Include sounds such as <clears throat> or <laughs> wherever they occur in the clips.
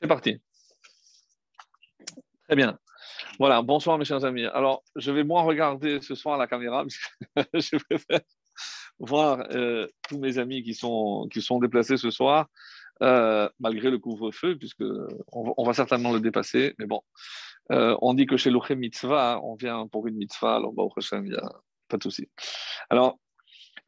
C'est parti. Très bien. Voilà, bonsoir mes chers amis. Alors, je vais moins regarder ce soir la caméra, <laughs> parce que je préfère voir euh, tous mes amis qui sont, qui sont déplacés ce soir, euh, malgré le couvre-feu, puisque on, va certainement le dépasser. Mais bon, euh, on dit que chez l'Ochem Mitzvah, on vient pour une mitzvah, alors bah, au prochain, il n'y a pas de souci. Alors,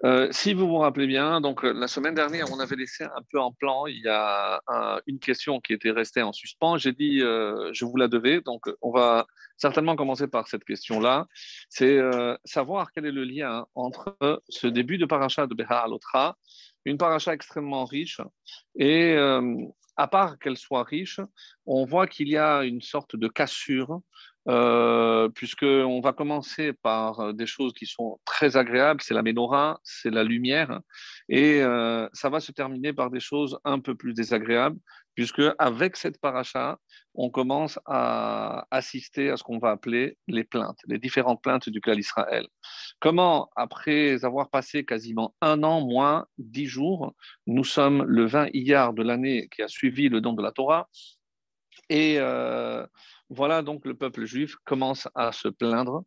euh, si vous vous rappelez bien, donc euh, la semaine dernière, on avait laissé un peu en plan. Il y a une question qui était restée en suspens. J'ai dit, euh, je vous la devais. Donc, on va certainement commencer par cette question-là. C'est savoir quel est le lien entre ce début de paracha de Beha Alotra, une paracha extrêmement riche, et à part qu'elle soit riche, on voit qu'il y a une sorte de cassure euh, puisqu'on va commencer par euh, des choses qui sont très agréables, c'est la menorah, c'est la lumière, et euh, ça va se terminer par des choses un peu plus désagréables, puisque avec cette paracha, on commence à assister à ce qu'on va appeler les plaintes, les différentes plaintes du clan Israël. Comment, après avoir passé quasiment un an, moins dix jours, nous sommes le 20 Iyar de l'année qui a suivi le don de la Torah, et voilà donc le peuple juif commence à se plaindre,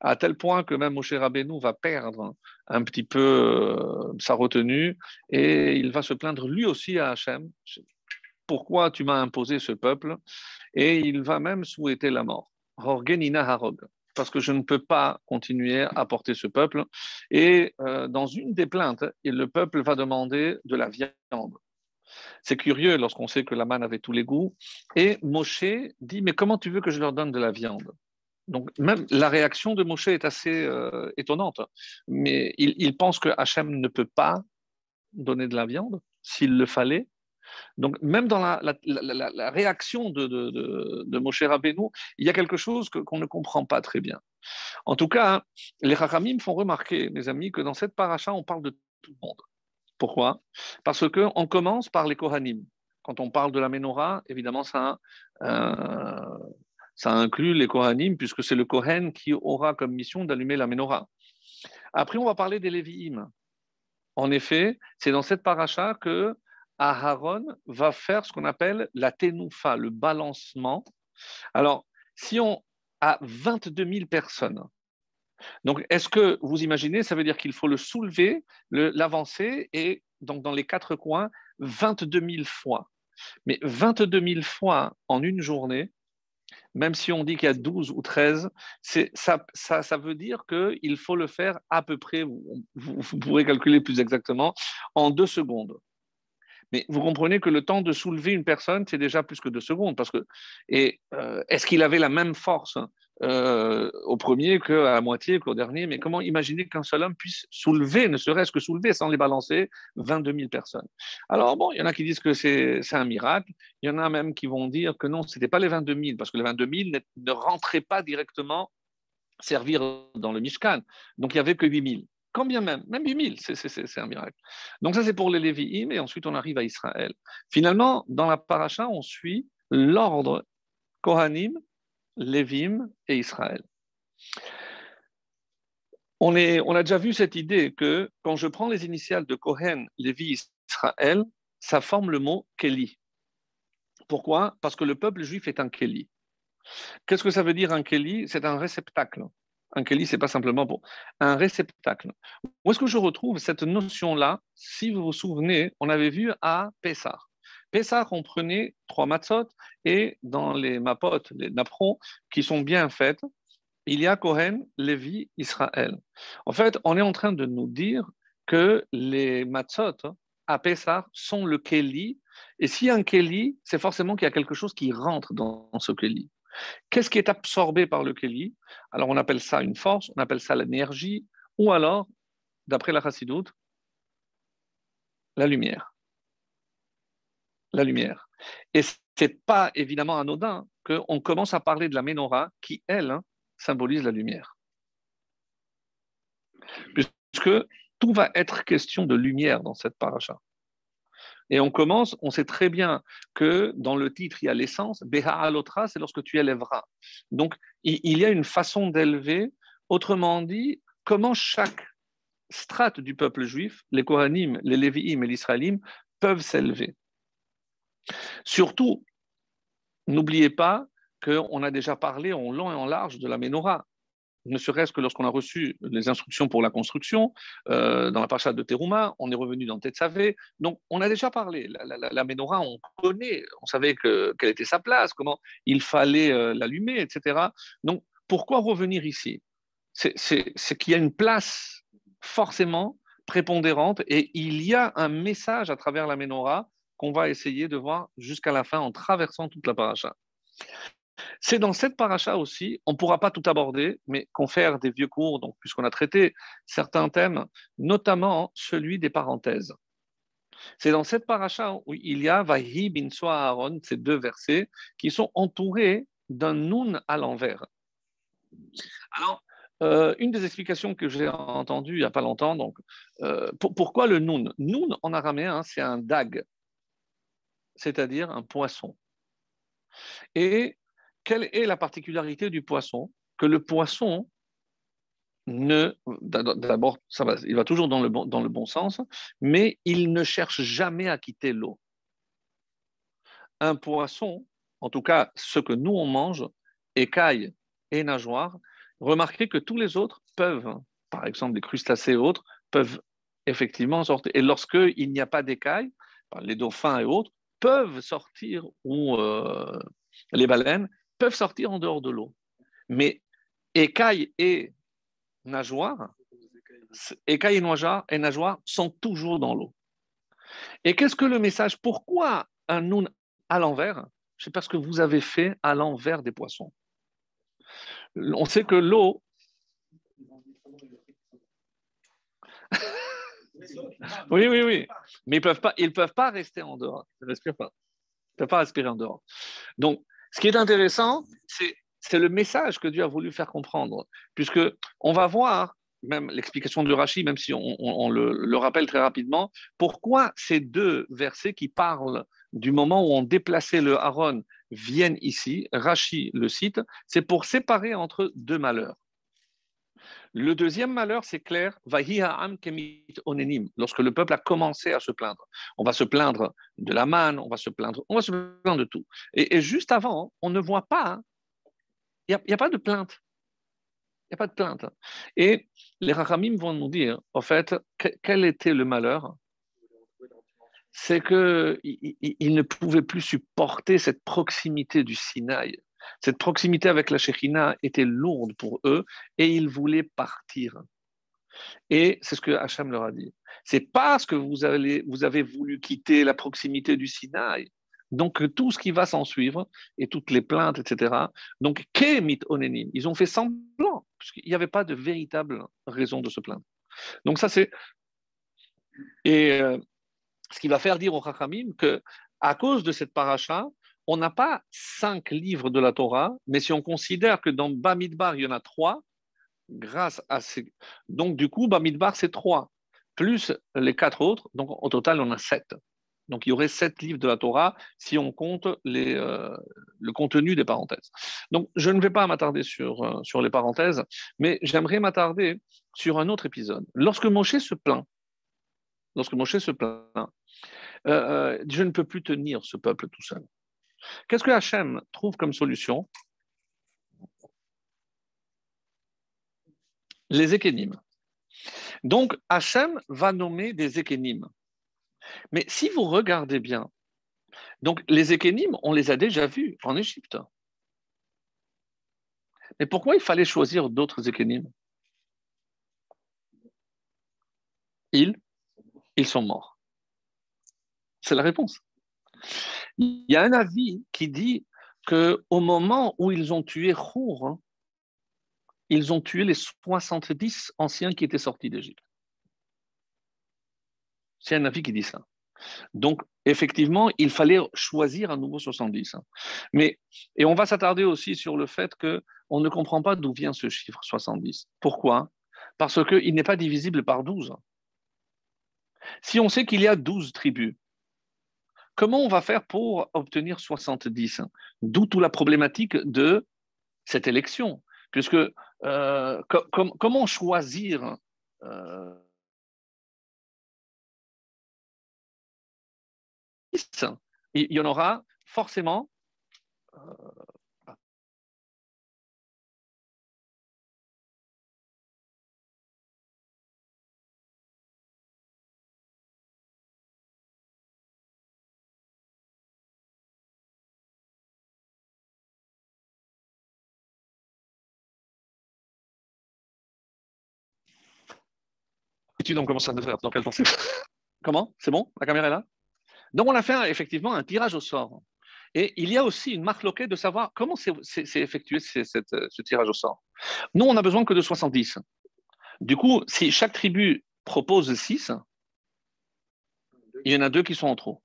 à tel point que même Moshe Rabbeinu va perdre un petit peu euh, sa retenue et il va se plaindre lui aussi à Hachem. Pourquoi tu m'as imposé ce peuple? Et il va même souhaiter la mort. Harog parce que je ne peux pas continuer à porter ce peuple. Et euh, dans une des plaintes, le peuple va demander de la viande. C'est curieux lorsqu'on sait que la manne avait tous les goûts. Et Moshe dit, mais comment tu veux que je leur donne de la viande? Donc même la réaction de Moshe est assez euh, étonnante, mais il, pense que Hachem ne peut pas donner de la viande s'il le fallait. Donc même dans la, réaction de, de, Moshe Rabbeinu, il y a quelque chose qu'on ne comprend pas très bien. En tout cas, les me font remarquer, mes amis, que dans cette paracha, on parle de tout le monde. Pourquoi? Parce qu'on commence par les Kohanim. Quand on parle de la menorah, évidemment, ça, euh, ça inclut les Kohanim, puisque c'est le Kohen qui aura comme mission d'allumer la menorah. Après, on va parler des Lévi'im. En effet, c'est dans cette paracha que Aharon va faire ce qu'on appelle la tenoufa, le balancement. Alors, si on a 22 000 personnes donc, est-ce que vous imaginez, ça veut dire qu'il faut le soulever, l'avancer, et donc dans les quatre coins, 22 000 fois. Mais 22 000 fois en une journée, même si on dit qu'il y a 12 ou 13, ça, veut dire qu'il faut le faire à peu près, vous, vous, pourrez calculer plus exactement, en deux secondes. Mais vous comprenez que le temps de soulever une personne, c'est déjà plus que deux secondes. Parce que, euh, est-ce qu'il avait la même force euh, au premier qu'à la moitié qu'au dernier? Mais comment imaginer qu'un seul homme puisse soulever, ne serait-ce que soulever sans les balancer, 22 000 personnes? Alors bon, il y en a qui disent que c'est un miracle. Il y en a même qui vont dire que non, ce n'était pas les 22 000, parce que les 22 000 ne rentraient pas directement servir dans le Mishkan. Donc il n'y avait que 8 000. Quand bien même, même 8000, c'est un miracle. Donc ça, c'est pour les Lévi'im, et ensuite on arrive à Israël. Finalement, dans la paracha, on suit l'ordre Kohanim, Lévim et Israël. On, est, on, a déjà vu cette idée que quand je prends les initiales de Kohen, Lévi, Israël, ça forme le mot Keli. Pourquoi? Parce que le peuple juif est un Keli. Qu'est-ce que ça veut dire un Keli? C'est un réceptacle. Un keli, c'est pas simplement un réceptacle. Où est-ce que je retrouve cette notion-là Si vous vous souvenez, on avait vu à Pessah. Pessah, on prenait trois matzot et dans les mapot, les napperons, qui sont bien faites, il y a Kohen, Lévi, Israël. En fait, on est en train de nous dire que les matzot à Pessah sont le keli. Et si un keli, c'est forcément qu'il y a quelque chose qui rentre dans ce keli. Qu'est-ce qui est absorbé par le Keli? Alors on appelle ça une force, on appelle ça l'énergie, ou alors, d'après la Chassidoute, la lumière. La lumière. Et ce n'est pas évidemment anodin qu'on commence à parler de la menorah qui, elle, hein, symbolise la lumière. Puisque tout va être question de lumière dans cette paracha. Et on commence, on sait très bien que dans le titre, il y a l'essence. Beha alotra, c'est lorsque tu élèveras. Donc, il y a une façon d'élever. Autrement dit, comment chaque strate du peuple juif, les Kohanim, les Lévi'im et l'Israélim, peuvent s'élever. Surtout, n'oubliez pas qu'on a déjà parlé en long et en large de la menorah ne serait-ce que lorsqu'on a reçu les instructions pour la construction, euh, dans la parcha de Teruma, on est revenu dans Tetzavé. Donc, on a déjà parlé. La, la, on connaît, on savait que, quelle était sa place, comment il fallait euh, l'allumer, etc. Donc, pourquoi revenir ici? C'est qu'il y a une place forcément prépondérante et il y a un message à travers la menorah qu'on va essayer de voir jusqu'à la fin en traversant toute la paracha. C'est dans cette paracha aussi, on ne pourra pas tout aborder, mais confère des vieux cours, donc puisqu'on a traité certains thèmes, notamment celui des parenthèses. C'est dans cette paracha où il y a Vahi bin Aaron, ces deux versets, qui sont entourés d'un nun à l'envers. Alors, euh, une des explications que j'ai entendues il n'y a pas longtemps, donc, euh, pourquoi le nun Nun en araméen, c'est un dag, c'est-à-dire un poisson. Et quelle est la particularité du poisson Que le poisson ne, d'abord, il va toujours dans le, bon, sens, mais il ne cherche jamais à quitter l'eau. Un poisson, en tout cas ce que nous on mange, écailles et nageoires, remarquez que tous les autres peuvent, par exemple les crustacés et autres, peuvent effectivement sortir. Et lorsqu'il n'y a pas d'écailles, les dauphins et autres peuvent sortir, ou euh, les baleines, peuvent sortir en dehors de l'eau. Mais écailles et nageoires, écailles et nageoires, et nageoires sont toujours dans l'eau. Et qu'est-ce que le message Pourquoi un noun à l'envers C'est parce que vous avez fait à l'envers des poissons. On sait que l'eau. <laughs> oui, oui, oui. Mais ils peuvent, pas, ils peuvent pas rester en dehors. Ils ne respirent pas. Ils ne peuvent pas respirer en dehors. Donc, ce qui est intéressant, c'est le message que Dieu a voulu faire comprendre, puisque on va voir même l'explication de Rachi, même si on, le, rappelle très rapidement, pourquoi ces deux versets qui parlent du moment où on déplaçait le Aaron viennent ici, Rachi le cite, c'est pour séparer entre deux malheurs. Le deuxième malheur, c'est clair, lorsque le peuple a commencé à se plaindre. On va se plaindre de la manne, on va se plaindre, on va se plaindre de tout. Et, juste avant, on ne voit pas, il n'y a, pas de plainte. Il n'y a pas de plainte. Et les Rachamim vont nous dire, en fait, quel était le malheur? C'est qu'ils ne pouvaient plus supporter cette proximité du Sinaï. Cette proximité avec la Shekhina était lourde pour eux et ils voulaient partir. Et c'est ce que Hacham leur a dit. C'est parce que vous avez, voulu quitter la proximité du Sinaï. Donc, tout ce qui va s'en suivre, et toutes les plaintes, etc. Donc, Kemit Onenim, ils ont fait semblant, puisqu'il n'y avait pas de véritable raison de se plaindre. Donc, ça, c'est. Et euh, ce qui va faire dire au Chachamim que, à cause de cette paracha, on n'a pas cinq livres de la Torah, mais si on considère que dans Bamidbar, il y en a trois, grâce à ces... Donc, du coup, Bamidbar, c'est trois, plus les quatre autres. Donc, au total, on a sept. Donc, il y aurait sept livres de la Torah si on compte euh, le contenu des parenthèses. Donc, je ne vais pas m'attarder sur, euh, sur les parenthèses, mais j'aimerais m'attarder sur un autre épisode. Lorsque Moshe se plaint, lorsque Moshe se plaint, euh, je ne peux plus tenir ce peuple tout seul. Qu'est-ce que Hachem trouve comme solution? Les ékénimes. Donc, Hachem va nommer des ékénimes. Mais si vous regardez bien, donc les ékénimes, on les a déjà vus en Égypte. Mais pourquoi il fallait choisir d'autres ékénimes ils, ils sont morts. C'est la réponse. Il y a un avis qui dit qu'au moment où ils ont tué Khour, hein, ils ont tué les 70 anciens qui étaient sortis d'Égypte. C'est un avis qui dit ça. Donc, effectivement, il fallait choisir un nouveau 70. Hein. Mais, et on va s'attarder aussi sur le fait qu'on ne comprend pas d'où vient ce chiffre 70. Pourquoi? Parce qu'il n'est pas divisible par 12. Si on sait qu'il y a 12 tribus, Comment on va faire pour obtenir 70 D'où toute la problématique de cette élection, puisque euh, comment choisir euh, il y en aura forcément on commence à dans pensée Comment? C'est bon? La caméra est là? Donc, on a fait effectivement un tirage au sort. Et il y a aussi une marque loquée de savoir comment c'est effectué ce tirage au sort. Nous, on n'a besoin que de 70. Du coup, si chaque tribu propose 6, il y en a deux qui sont en trop.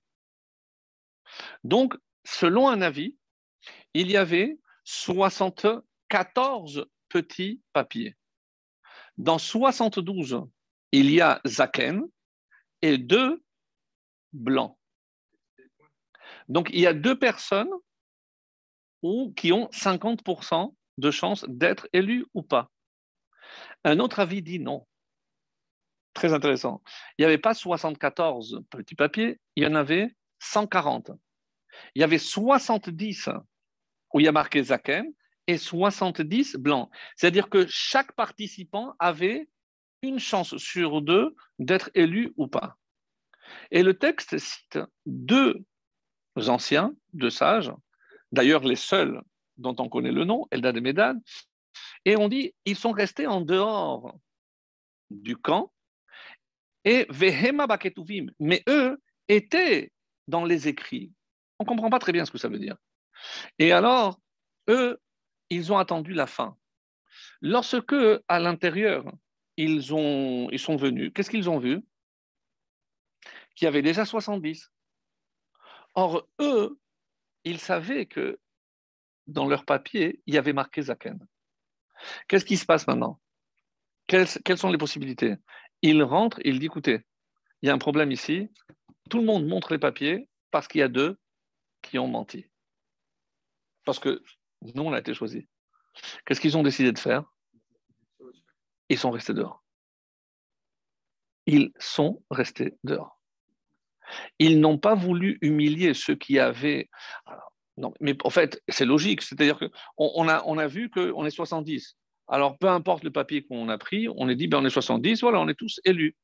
Donc, selon un avis, il y avait 74 petits papiers. Dans 72, il y a Zaken et deux blancs. Donc, il y a deux personnes qui ont 50% de chance d'être élus ou pas. Un autre avis dit non. Très intéressant. Il n'y avait pas 74 petits papiers, il y en avait 140. Il y avait 70 où il y a marqué Zaken et 70 blancs. C'est-à-dire que chaque participant avait une chance sur deux d'être élu ou pas. Et le texte cite deux anciens, deux sages, d'ailleurs les seuls dont on connaît le nom, Eldad et Medad, et on dit ils sont restés en dehors du camp et Vehema Baketuvim, mais eux étaient dans les écrits. On ne comprend pas très bien ce que ça veut dire. Et alors, eux, ils ont attendu la fin. Lorsque, à l'intérieur, ils, ont, ils sont venus, qu'est-ce qu'ils ont vu? Qu'il y avait déjà 70. Or, eux, ils savaient que dans leur papier, il y avait marqué Zaken. Qu'est-ce qui se passe maintenant? Quelles, quelles, sont les possibilités? Il rentre, il dit, écoutez, il y a un problème ici, tout le monde montre les papiers parce qu'il y a deux qui ont menti. Parce que nous, on a été choisis. Qu'est-ce qu'ils ont décidé de faire? Ils sont restés dehors. Ils sont restés dehors. Ils n'ont pas voulu humilier ceux qui avaient. mais en fait, c'est logique. C'est-à-dire qu'on on a, on a vu qu'on est 70. Alors, peu importe le papier qu'on a pris, on est dit, ben, on est 70, voilà, on est tous élus.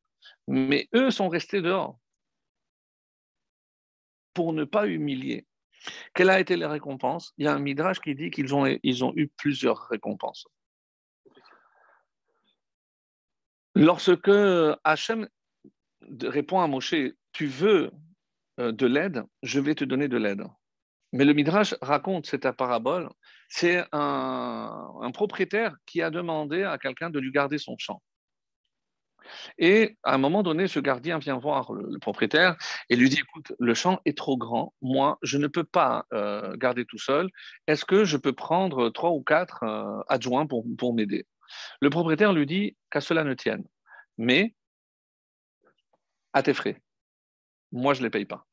Mais eux sont restés dehors pour ne pas humilier. Quelle a été la récompense? Il y a un midrash qui dit qu'ils ont, ils ont eu plusieurs récompenses. Lorsque Hachem répond à Moshe, tu veux euh, de l'aide, je vais te donner de l'aide. Mais le Midrash raconte cette parabole, c'est un, propriétaire qui a demandé à quelqu'un de lui garder son champ. Et à un moment donné, ce gardien vient voir le, propriétaire et lui dit, écoute, le champ est trop grand, moi, je ne peux pas euh, garder tout seul, est-ce que je peux prendre trois ou quatre euh, adjoints pour m'aider? Le propriétaire lui dit, qu'à cela ne tienne, mais à tes frais. Moi, je ne les paye pas.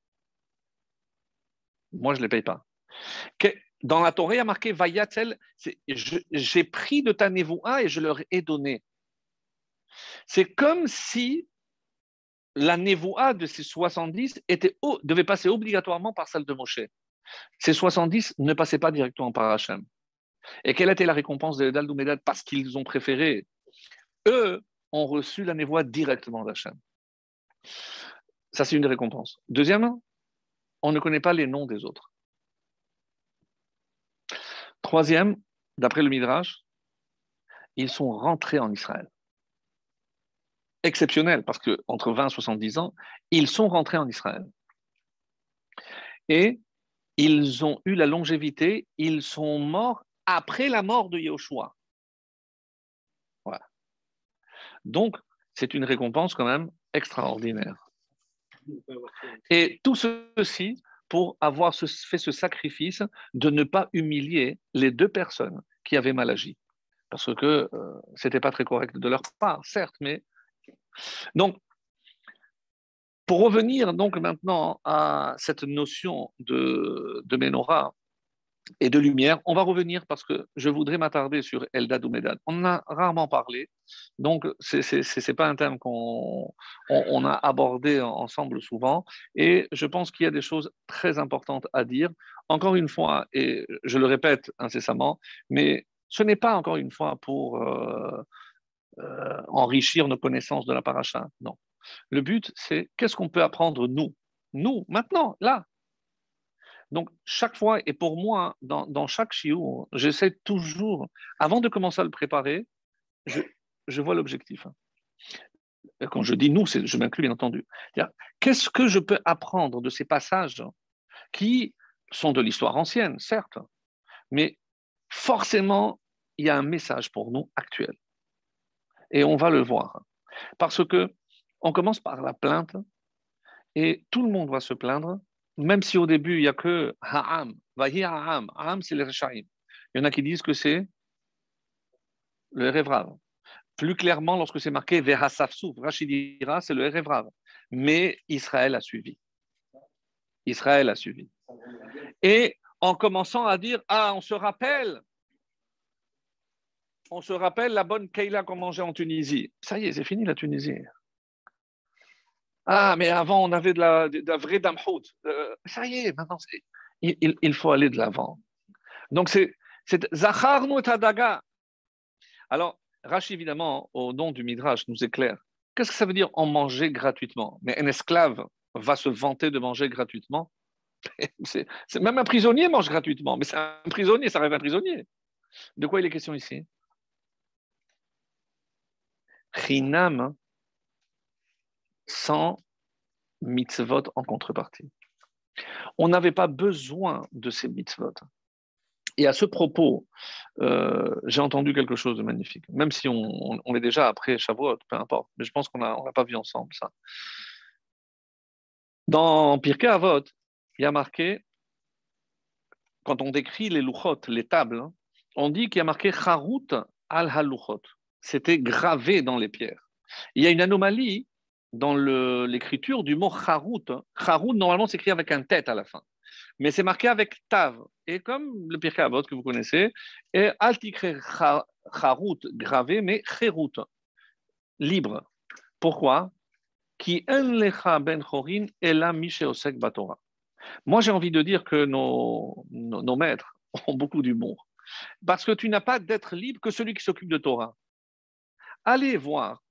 Moi, je ne les paye pas. Dans la Torah, il y a marqué Vayatel, j'ai pris de ta névoa et je leur ai donné. C'est comme si la névoa de ces 70 était, devait passer obligatoirement par celle de Moshe. Ces 70 ne passaient pas directement par Hachem. Et quelle était la récompense de Medad Parce qu'ils ont préféré? Eux ont reçu la névoie directement d'Hachem. Ça, c'est une récompense. Deuxièmement, on ne connaît pas les noms des autres. Troisième, d'après le Midrash, ils sont rentrés en Israël exceptionnel parce que entre 20 et 70 ans, ils sont rentrés en Israël. Et ils ont eu la longévité, ils sont morts après la mort de Yahushua. Voilà. Donc, c'est une récompense quand même extraordinaire. Et tout ceci pour avoir fait ce sacrifice de ne pas humilier les deux personnes qui avaient mal agi. Parce que euh, ce n'était pas très correct de leur part, certes, mais donc, pour revenir donc maintenant à cette notion de, de menorah et de lumière, on va revenir parce que je voudrais m'attarder sur Eldad ou Medad. On en a rarement parlé, donc ce n'est pas un thème qu'on on, a abordé ensemble souvent, et je pense qu'il y a des choses très importantes à dire. Encore une fois, et je le répète incessamment, mais ce n'est pas encore une fois pour... Euh, euh, enrichir nos connaissances de la paracha. Non. Le but, c'est qu'est-ce qu'on peut apprendre nous, nous, maintenant, là. Donc, chaque fois, et pour moi, dans, dans chaque chiou, j'essaie toujours, avant de commencer à le préparer, je, vois l'objectif. quand je dis nous, je m'inclus bien entendu. Qu'est-ce que je peux apprendre de ces passages qui sont de l'histoire ancienne, certes, mais forcément, il y a un message pour nous actuel. Et on va le voir. Parce que on commence par la plainte et tout le monde va se plaindre, même si au début, il n'y a que Ha'am. Vahi Ha'am. Ha'am, c'est les Rechaim. Il y en a qui disent que c'est le Révrav. Plus clairement, lorsque c'est marqué Verasafsouf, Rachid dira, c'est le Révrav. Mais Israël a suivi. Israël a suivi. Et en commençant à dire Ah, on se rappelle, on se rappelle la bonne Keila qu'on mangeait en Tunisie. Ça y est, c'est fini la Tunisie. Ah, mais avant, on avait de la, vraie damhout. Euh, ça y est, maintenant, il, il, faut aller de l'avant. Donc, c'est Zacharnu Tadaga. Alors, Rachi, évidemment, au nom du Midrash, nous éclaire. Qu'est-ce que ça veut dire en manger gratuitement? Mais un esclave va se vanter de manger gratuitement? <laughs> C'est, Même un prisonnier mange gratuitement, mais c'est un prisonnier, ça rêve un prisonnier. De quoi il est question ici? Chinam sans mitzvot en contrepartie. On n'avait pas besoin de ces mitzvot. Et à ce propos, euh, j'ai entendu quelque chose de magnifique, même si on, est déjà après Shavuot, peu importe, mais je pense qu'on n'a pas vu ensemble ça. Dans Pirkei Avot, il y a marqué, quand on décrit les luchot, les tables, on dit qu'il y a marqué Charut al haluchot. C'était gravé dans les pierres. Il y a une anomalie dans l'écriture du mot Charut. Charut, normalement, s'écrit avec un tête à la fin. Mais c'est marqué avec Tav. Et comme le Pirkei Avot que vous connaissez, et Altikre Charut gravé, mais Cherut, libre. Pourquoi? Qui ben chorin la batora. Moi, j'ai envie de dire que nos, nos maîtres <laughs> ont beaucoup d'humour. Parce que tu n'as pas d'être libre que celui qui s'occupe de Torah. Allez voir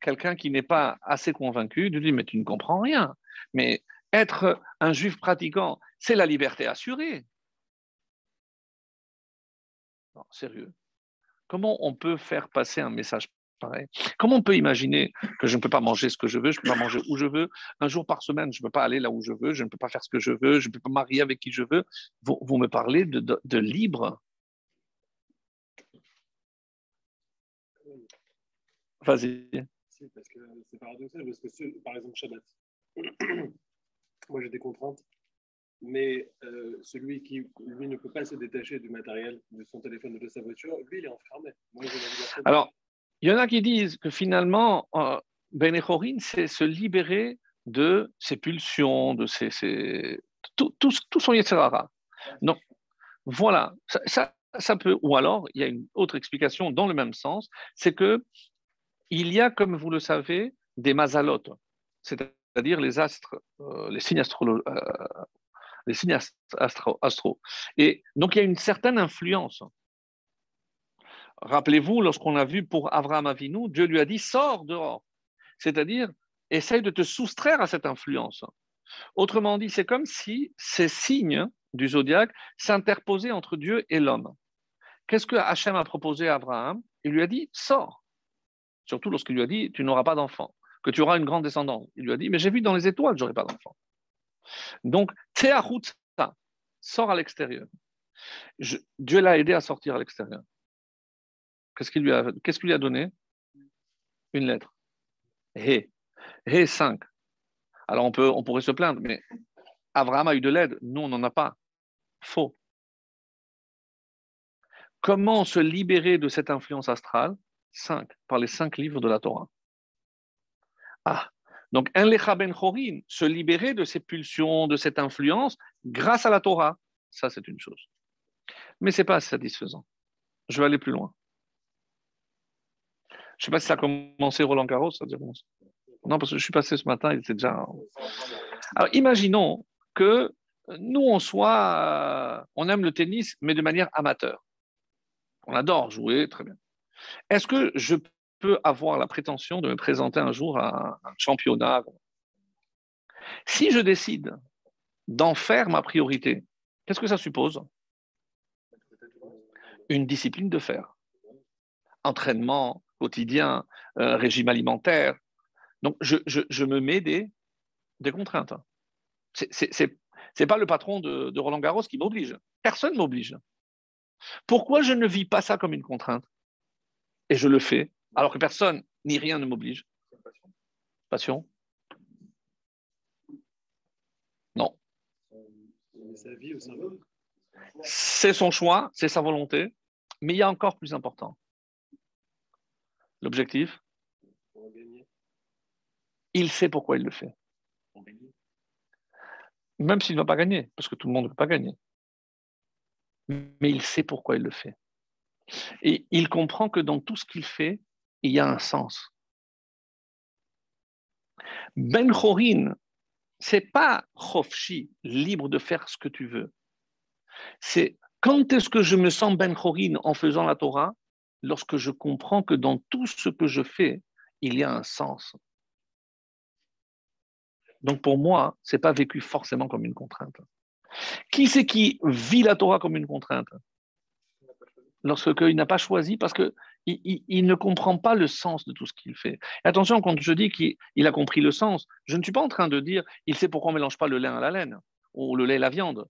quelqu'un qui n'est pas assez convaincu, de dire Mais tu ne comprends rien. Mais être un juif pratiquant, c'est la liberté assurée. Sérieux. Comment on peut faire passer un message pareil? Comment on peut imaginer que je ne peux pas manger ce que je veux, je ne peux pas manger où je veux, un jour par semaine, je ne peux pas aller là où je veux, je ne peux pas faire ce que je veux, je ne peux pas marier avec qui je veux Vous, me parlez de libre Vas-y parce que c'est paradoxal, parce que par exemple Shabbat, <clears throat> moi j'ai des contraintes, mais euh, celui qui lui ne peut pas se détacher du matériel, de son téléphone ou de sa voiture, lui il est enfermé. Alors, il y en a qui disent que finalement, euh, Ben c'est se libérer de ses pulsions, de ses, Tout, tout, tout, son Yetzirara. Donc, voilà, ça, ça, peut, ou alors, il y a une autre explication dans le même sens, c'est que il y a, comme vous le savez, des mazalotes, c'est-à-dire les astres, euh, les signes astro, euh, astro, Et donc, il y a une certaine influence. Rappelez-vous, lorsqu'on a vu pour Abraham Avinu, Dieu lui a dit sors dehors. C'est-à-dire, essaye de te soustraire à cette influence. Autrement dit, c'est comme si ces signes du zodiaque s'interposaient entre Dieu et l'homme. Qu'est-ce que Hachem a proposé à Abraham? Il lui a dit sors. Surtout lorsqu'il lui a dit Tu n'auras pas d'enfant, que tu auras une grande descendance. Il lui a dit Mais j'ai vu dans les étoiles, je n'aurai pas d'enfant. Donc, ça sort à l'extérieur. Dieu l'a aidé à sortir à l'extérieur. Qu'est-ce qu'il lui, a, donné? Une lettre. Hé. Hé 5. Alors, on, on pourrait se plaindre, mais Abraham a eu de l'aide. Nous, on n'en a pas. Faux. Comment se libérer de cette influence astrale? Cinq, par les cinq livres de la Torah. Ah, donc un ben chorin, se libérer de ces pulsions, de cette influence, grâce à la Torah, ça c'est une chose. Mais ce n'est pas satisfaisant. Je vais aller plus loin. Je sais pas si ça a commencé Roland Garros, ça Non, parce que je suis passé ce matin, il était déjà. Alors imaginons que nous, on soit, on aime le tennis, mais de manière amateur. On adore jouer, très bien. Est-ce que je peux avoir la prétention de me présenter un jour à un championnat? Si je décide d'en faire ma priorité, qu'est-ce que ça suppose? Une discipline de fer. Entraînement, quotidien, euh, régime alimentaire. Donc, je, me mets des, contraintes. Ce n'est pas le patron de, de Roland Garros qui m'oblige. Personne ne m'oblige. Pourquoi je ne vis pas ça comme une contrainte? Et je le fais, alors que personne ni rien ne m'oblige. Passion Non. C'est son choix, c'est sa volonté, mais il y a encore plus important. L'objectif Il sait pourquoi il le fait. Même s'il ne va pas gagner, parce que tout le monde ne veut pas gagner. Mais il sait pourquoi il le fait. Et il comprend que dans tout ce qu'il fait, il y a un sens. Ben Chorin, c'est pas Chofshi, libre de faire ce que tu veux. C'est quand est-ce que je me sens Ben Chorin en faisant la Torah? Lorsque je comprends que dans tout ce que je fais, il y a un sens. Donc pour moi, ce n'est pas vécu forcément comme une contrainte. Qui c'est qui vit la Torah comme une contrainte? Lorsqu'il n'a pas choisi, parce qu'il il, ne comprend pas le sens de tout ce qu'il fait. attention, quand je dis qu'il a compris le sens, je ne suis pas en train de dire il sait pourquoi on ne mélange pas le lait à la laine ou le lait à la viande.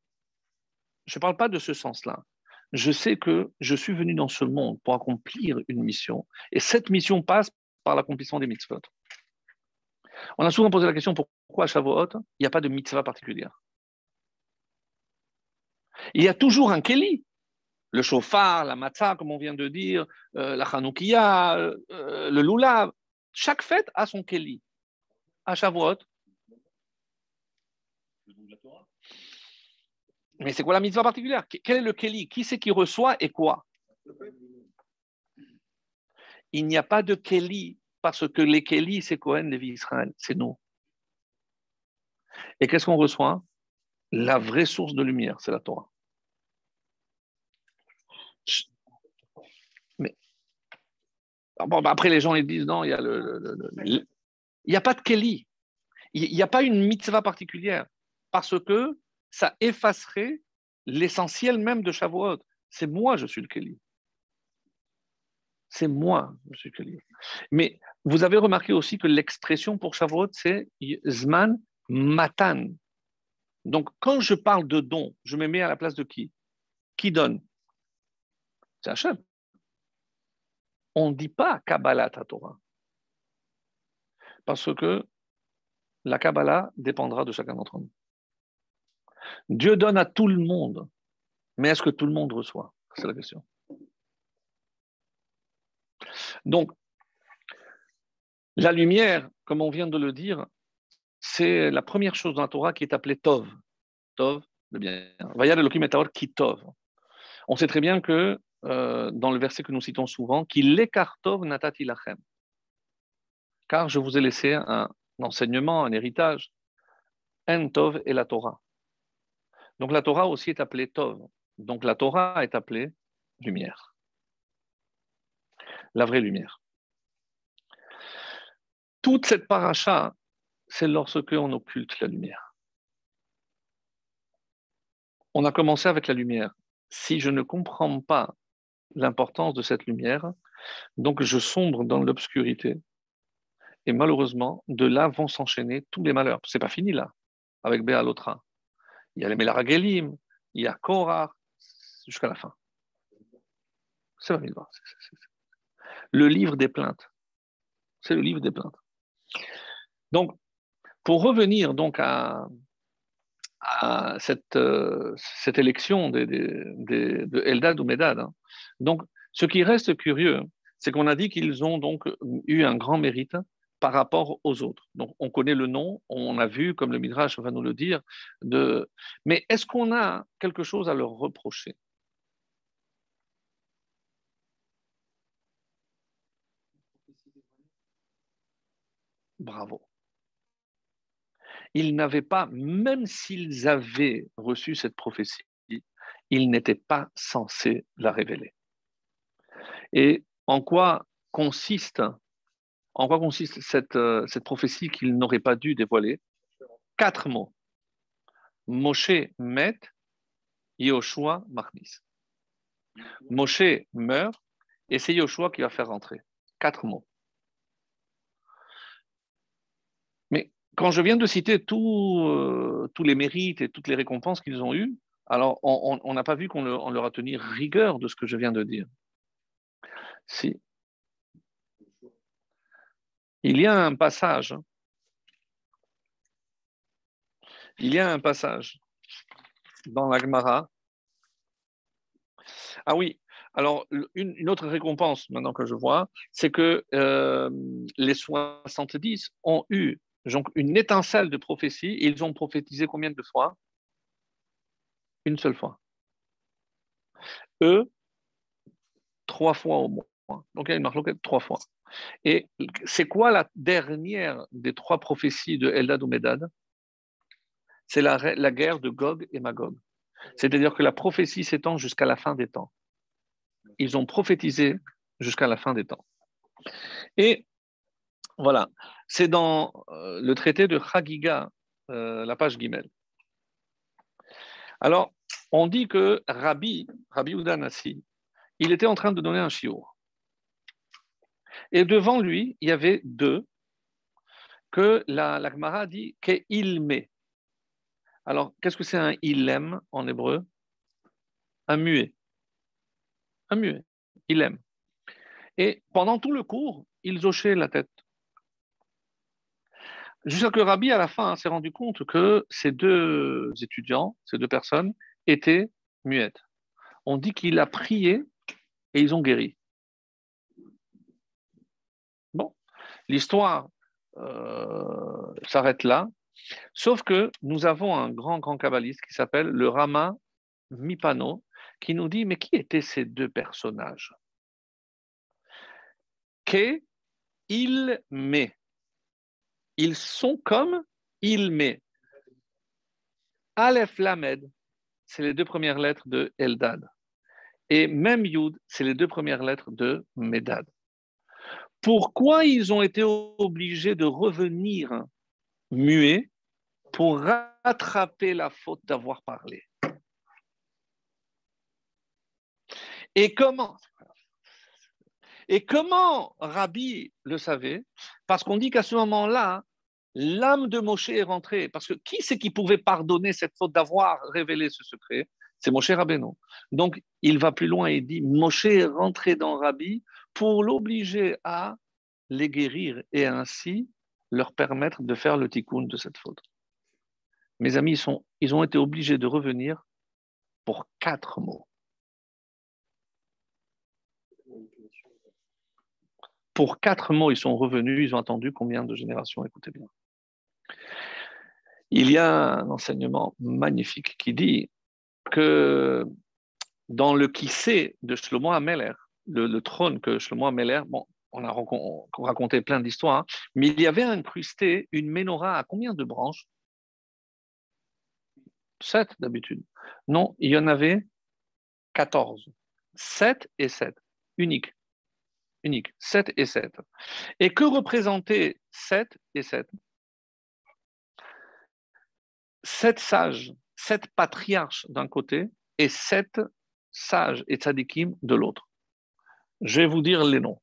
Je ne parle pas de ce sens-là. Je sais que je suis venu dans ce monde pour accomplir une mission, et cette mission passe par l'accomplissement des mitzvot. On a souvent posé la question pourquoi à Shavuot, il n'y a pas de mitzvah particulière? Il y a toujours un keli. Le chauffard, la matzah, comme on vient de dire, euh, la chanoukia, euh, euh, le lulav. Chaque fête a son keli. À Shavuot. Mais c'est quoi la mitzvah particulière? Quel est le keli? Qui c'est qui reçoit et quoi? Il n'y a pas de keli parce que les Kéli, c'est Cohen, les Israël, c'est nous. Et qu'est-ce qu'on reçoit? La vraie source de lumière, c'est la Torah. Mais bon, bah, après, les gens ils disent non, il y a le, il n'y a pas de Kéli. Il n'y a pas une mitzvah particulière parce que ça effacerait l'essentiel même de Shavuot. C'est moi, je suis le Kéli. C'est moi, je suis le Kéli. Mais vous avez remarqué aussi que l'expression pour Shavuot, c'est Zman Matan. Donc, quand je parle de don, je me mets à la place de qui? Qui donne? C'est Hachem. On ne dit pas Kabbalah Torah. Parce que la Kabbalah dépendra de chacun d'entre nous. Dieu donne à tout le monde, mais est-ce que tout le monde reçoit? C'est la question. Donc, la lumière, comme on vient de le dire, c'est la première chose dans la Torah qui est appelée Tov. Tov, le bien. qui Tov. On sait très bien que euh, dans le verset que nous citons souvent, qu'il Tov natati lachem. Car je vous ai laissé un enseignement, un héritage. En Tov et la Torah. Donc la Torah aussi est appelée Tov. Donc la Torah est appelée lumière. La vraie lumière. Toute cette paracha, c'est lorsque on occulte la lumière. On a commencé avec la lumière. Si je ne comprends pas l'importance de cette lumière, donc je sombre dans l'obscurité. Et malheureusement, de là vont s'enchaîner tous les malheurs. C'est pas fini là, avec Béalotra. Il y a les Melaragelim, il y a Korah, jusqu'à la fin. C'est Le livre des plaintes. C'est le livre des plaintes. Donc, pour revenir donc à, cette, euh, cette, élection de, de, Eldad ou Medad, hein. donc ce qui reste curieux, c'est qu'on a dit qu'ils ont donc eu un grand mérite par rapport aux autres. Donc, on connaît le nom, on a vu, comme le Midrash va nous le dire, de... mais est-ce qu'on a quelque chose à leur reprocher? Bravo. Ils n'avaient pas, même s'ils avaient reçu cette prophétie, ils n'étaient pas censés la révéler. Et en quoi consiste, en quoi consiste cette, euh, prophétie qu'ils n'auraient pas dû dévoiler? Quatre mots. Moshe met, Yoshua Machnis. Moshe meurt et c'est Yoshua qui va faire rentrer. Quatre mots. Mais quand je viens de citer euh, tous les mérites et toutes les récompenses qu'ils ont eues, alors on n'a pas vu qu'on leur a tenu rigueur de ce que je viens de dire. Si. Il y a un passage. Il y a un passage dans la Gemara. Ah oui, alors une, autre récompense maintenant que je vois, c'est que euh, les 70 ont eu donc, une étincelle de prophétie et ils ont prophétisé combien de fois? Une seule fois. Eux, trois fois au moins. Donc il y a une marque trois fois. Et c'est quoi la dernière des trois prophéties de Eldad ou Medad? C'est la, la, guerre de Gog et Magog. C'est-à-dire que la prophétie s'étend jusqu'à la fin des temps. Ils ont prophétisé jusqu'à la fin des temps. Et voilà, c'est dans euh, le traité de Chagiga, euh, la page Guimel. Alors, on dit que Rabbi, Rabbi Udanassi, il était en train de donner un chiour. Et devant lui, il y avait deux que la, la Gemara dit qu'il met. Alors, qu'est-ce que c'est un ilem en hébreu? Un muet. Un muet. Il aime. Et pendant tout le cours, ils hochaient la tête. Jusqu'à que Rabbi, à la fin, s'est rendu compte que ces deux étudiants, ces deux personnes, étaient muettes. On dit qu'il a prié et ils ont guéri. L'histoire euh, s'arrête là, sauf que nous avons un grand, grand kabbaliste qui s'appelle le Rama Mipano, qui nous dit, mais qui étaient ces deux personnages? Que il met. Ils sont comme il met. Aleph Lamed, c'est les deux premières lettres de Eldad. Et même Yud, c'est les deux premières lettres de Medad pourquoi ils ont été obligés de revenir muets pour rattraper la faute d'avoir parlé? Et comment Et comment Rabbi le savait? Parce qu'on dit qu'à ce moment-là, l'âme de Moshe est rentrée. Parce que qui c'est qui pouvait pardonner cette faute d'avoir révélé ce secret? C'est Moshe Rabbeinu. Donc, il va plus loin et dit Moshe est rentré dans Rabbi pour l'obliger à les guérir et ainsi leur permettre de faire le tikkun de cette faute. Mes amis, ils, ils ont été obligés de revenir pour quatre mots. Pour quatre mots, ils sont revenus, ils ont attendu combien de générations? Écoutez bien. Il y a un enseignement magnifique qui dit que dans le qui de Shlomo Ameler, le, trône que Shlomo Ameler, bon, on a raconté plein d'histoires, hein, mais il y avait incrusté une menorah à combien de branches? Sept d'habitude. Non, il y en avait 14. Sept et sept. Unique. Unique. Sept et sept. Et que représentaient sept et sept? Sept sages, sept patriarches d'un côté et sept sages et tzadikim de l'autre. Je vais vous dire les noms.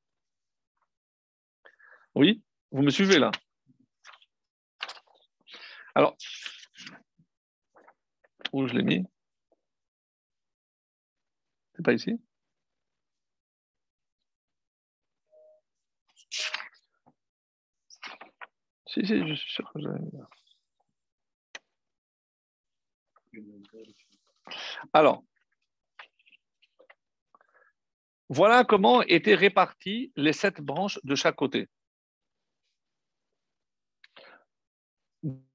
Oui, vous me suivez là? Alors, où je l'ai mis? C'est pas ici? Si, si, je suis sûr que je Alors, voilà comment étaient réparties les sept branches de chaque côté.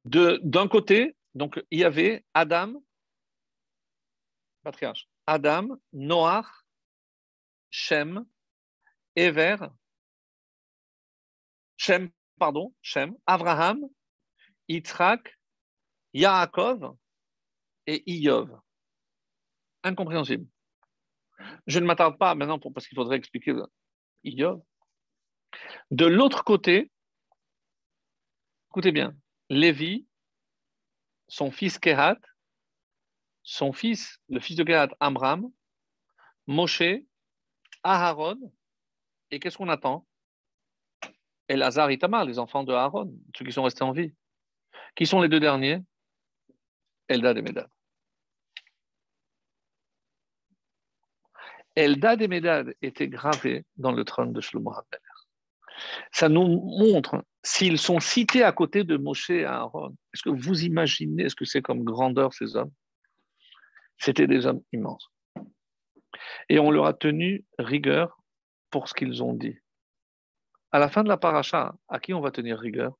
D'un côté, donc, il y avait Adam, patriarche, Adam, Noach, Shem, Ever, Shem, pardon, Shem, Abraham, Yitzhak, Yaakov et Iyov. Incompréhensible. Je ne m'attarde pas maintenant pour, parce qu'il faudrait expliquer Iyov. De l'autre côté, écoutez bien, Lévi, son fils Kehat, son fils, le fils de Kehat, Amram, Moshe, Aharon, et qu'est-ce qu'on attend? Elazar et Tamar, les enfants de Aaron, ceux qui sont restés en vie. Qui sont les deux derniers? Eldad et Medad. Eldad et Medad étaient gravés dans le trône de Shlomo Ça nous montre, s'ils sont cités à côté de Moshe et Aaron, est-ce que vous imaginez ce que c'est comme grandeur ces hommes? C'était des hommes immenses. Et on leur a tenu rigueur pour ce qu'ils ont dit. À la fin de la paracha, à qui on va tenir rigueur?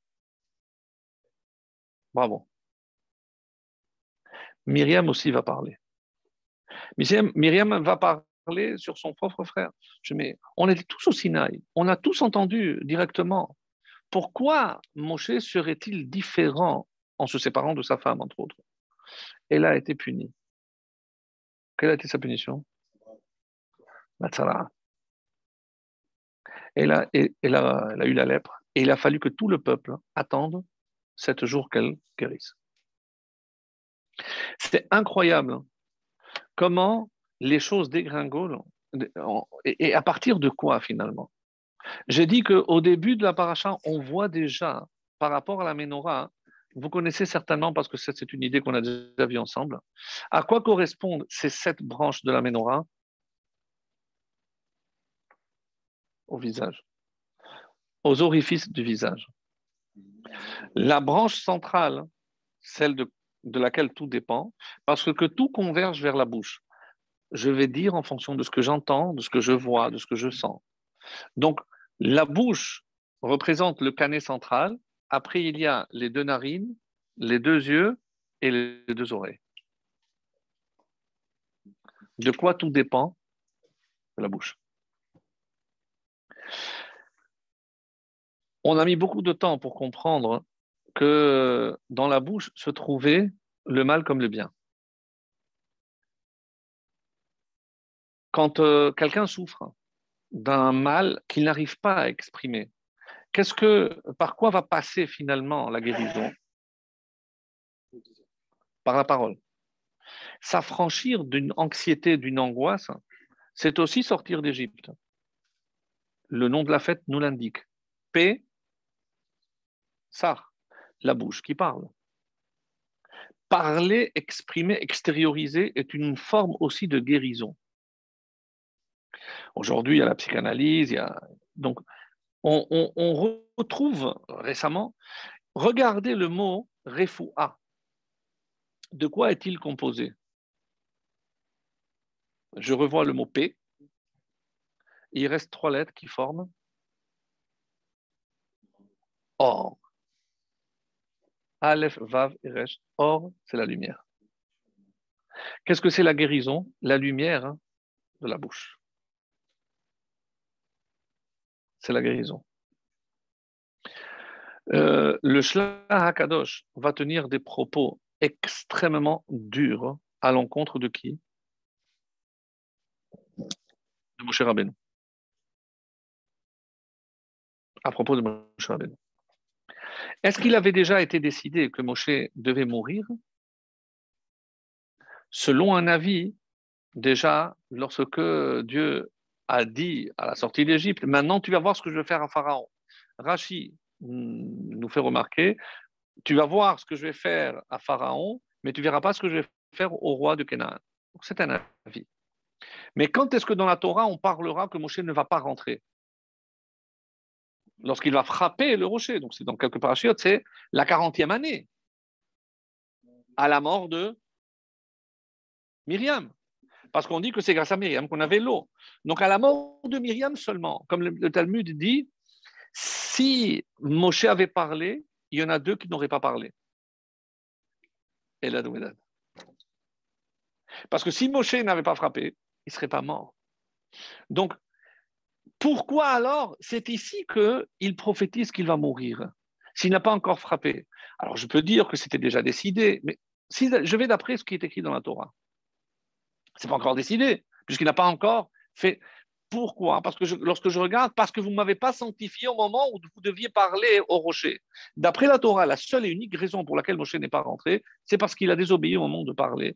Bravo. Myriam aussi va parler. Myriam va parler sur son propre frère. On était tous au Sinaï, on a tous entendu directement. Pourquoi Moshe serait-il différent en se séparant de sa femme, entre autres? Elle a été punie. Quelle a été sa punition? Elle a, elle, a, elle a eu la lèpre et il a fallu que tout le peuple attende sept jours qu'elle guérisse. C'est incroyable comment les choses dégringolent et à partir de quoi finalement? J'ai dit qu'au début de la paracha, on voit déjà par rapport à la menorah, vous connaissez certainement parce que c'est une idée qu'on a déjà vue ensemble, à quoi correspondent ces sept branches de la menorah? Au visage, aux orifices du visage. La branche centrale, celle de, laquelle tout dépend, parce que tout converge vers la bouche. Je vais dire en fonction de ce que j'entends, de ce que je vois, de ce que je sens. Donc, la bouche représente le canet central. Après, il y a les deux narines, les deux yeux et les deux oreilles. De quoi tout dépend De la bouche. On a mis beaucoup de temps pour comprendre que dans la bouche se trouvait le mal comme le bien. Quand euh, quelqu'un souffre d'un mal qu'il n'arrive pas à exprimer, qu'est-ce que, par quoi va passer finalement la guérison? Par la parole. S'affranchir d'une anxiété, d'une angoisse, c'est aussi sortir d'Égypte. Le nom de la fête nous l'indique. Paix, ça la bouche qui parle. Parler, exprimer, extérioriser est une forme aussi de guérison. Aujourd'hui, il y a la psychanalyse, il y a... donc on, retrouve récemment, regardez le mot refoua. De quoi est-il composé? Je revois le mot P. Il reste trois lettres qui forment or. Aleph, Vav et. Or, c'est la lumière. Qu'est-ce que c'est la guérison? La lumière de la bouche. C'est la guérison. Euh, le Shlah HaKadosh va tenir des propos extrêmement durs à l'encontre de qui? De Moshe Rabbeinu. À propos de Moshe Rabbeinu. Est-ce qu'il avait déjà été décidé que Moshe devait mourir? Selon un avis, déjà, lorsque Dieu a dit à la sortie d'Égypte, maintenant tu vas voir ce que je vais faire à Pharaon. Rachi nous fait remarquer, tu vas voir ce que je vais faire à Pharaon, mais tu verras pas ce que je vais faire au roi de Canaan. C'est un avis. Mais quand est-ce que dans la Torah on parlera que Moshe ne va pas rentrer? Lorsqu'il va frapper le rocher. Donc, c'est dans quelques parachutes, c'est la 40e année, à la mort de Myriam. Parce qu'on dit que c'est grâce à Myriam qu'on avait l'eau. Donc, à la mort de Myriam seulement, comme le, Talmud dit, si Moshe avait parlé, il y en a deux qui n'auraient pas parlé. Et la Parce que si Moshe n'avait pas frappé, il ne serait pas mort. Donc, pourquoi alors c'est ici qu'il prophétise qu'il va mourir s'il n'a pas encore frappé? Alors je peux dire que c'était déjà décidé, mais je vais d'après ce qui est écrit dans la Torah, c'est pas encore décidé puisqu'il n'a pas encore fait. Pourquoi Parce que lorsque je regarde, parce que vous ne m'avez pas sanctifié au moment où vous deviez parler au rocher. D'après la Torah, la seule et unique raison pour laquelle Moshe n'est pas rentré, c'est parce qu'il a désobéi au moment de parler.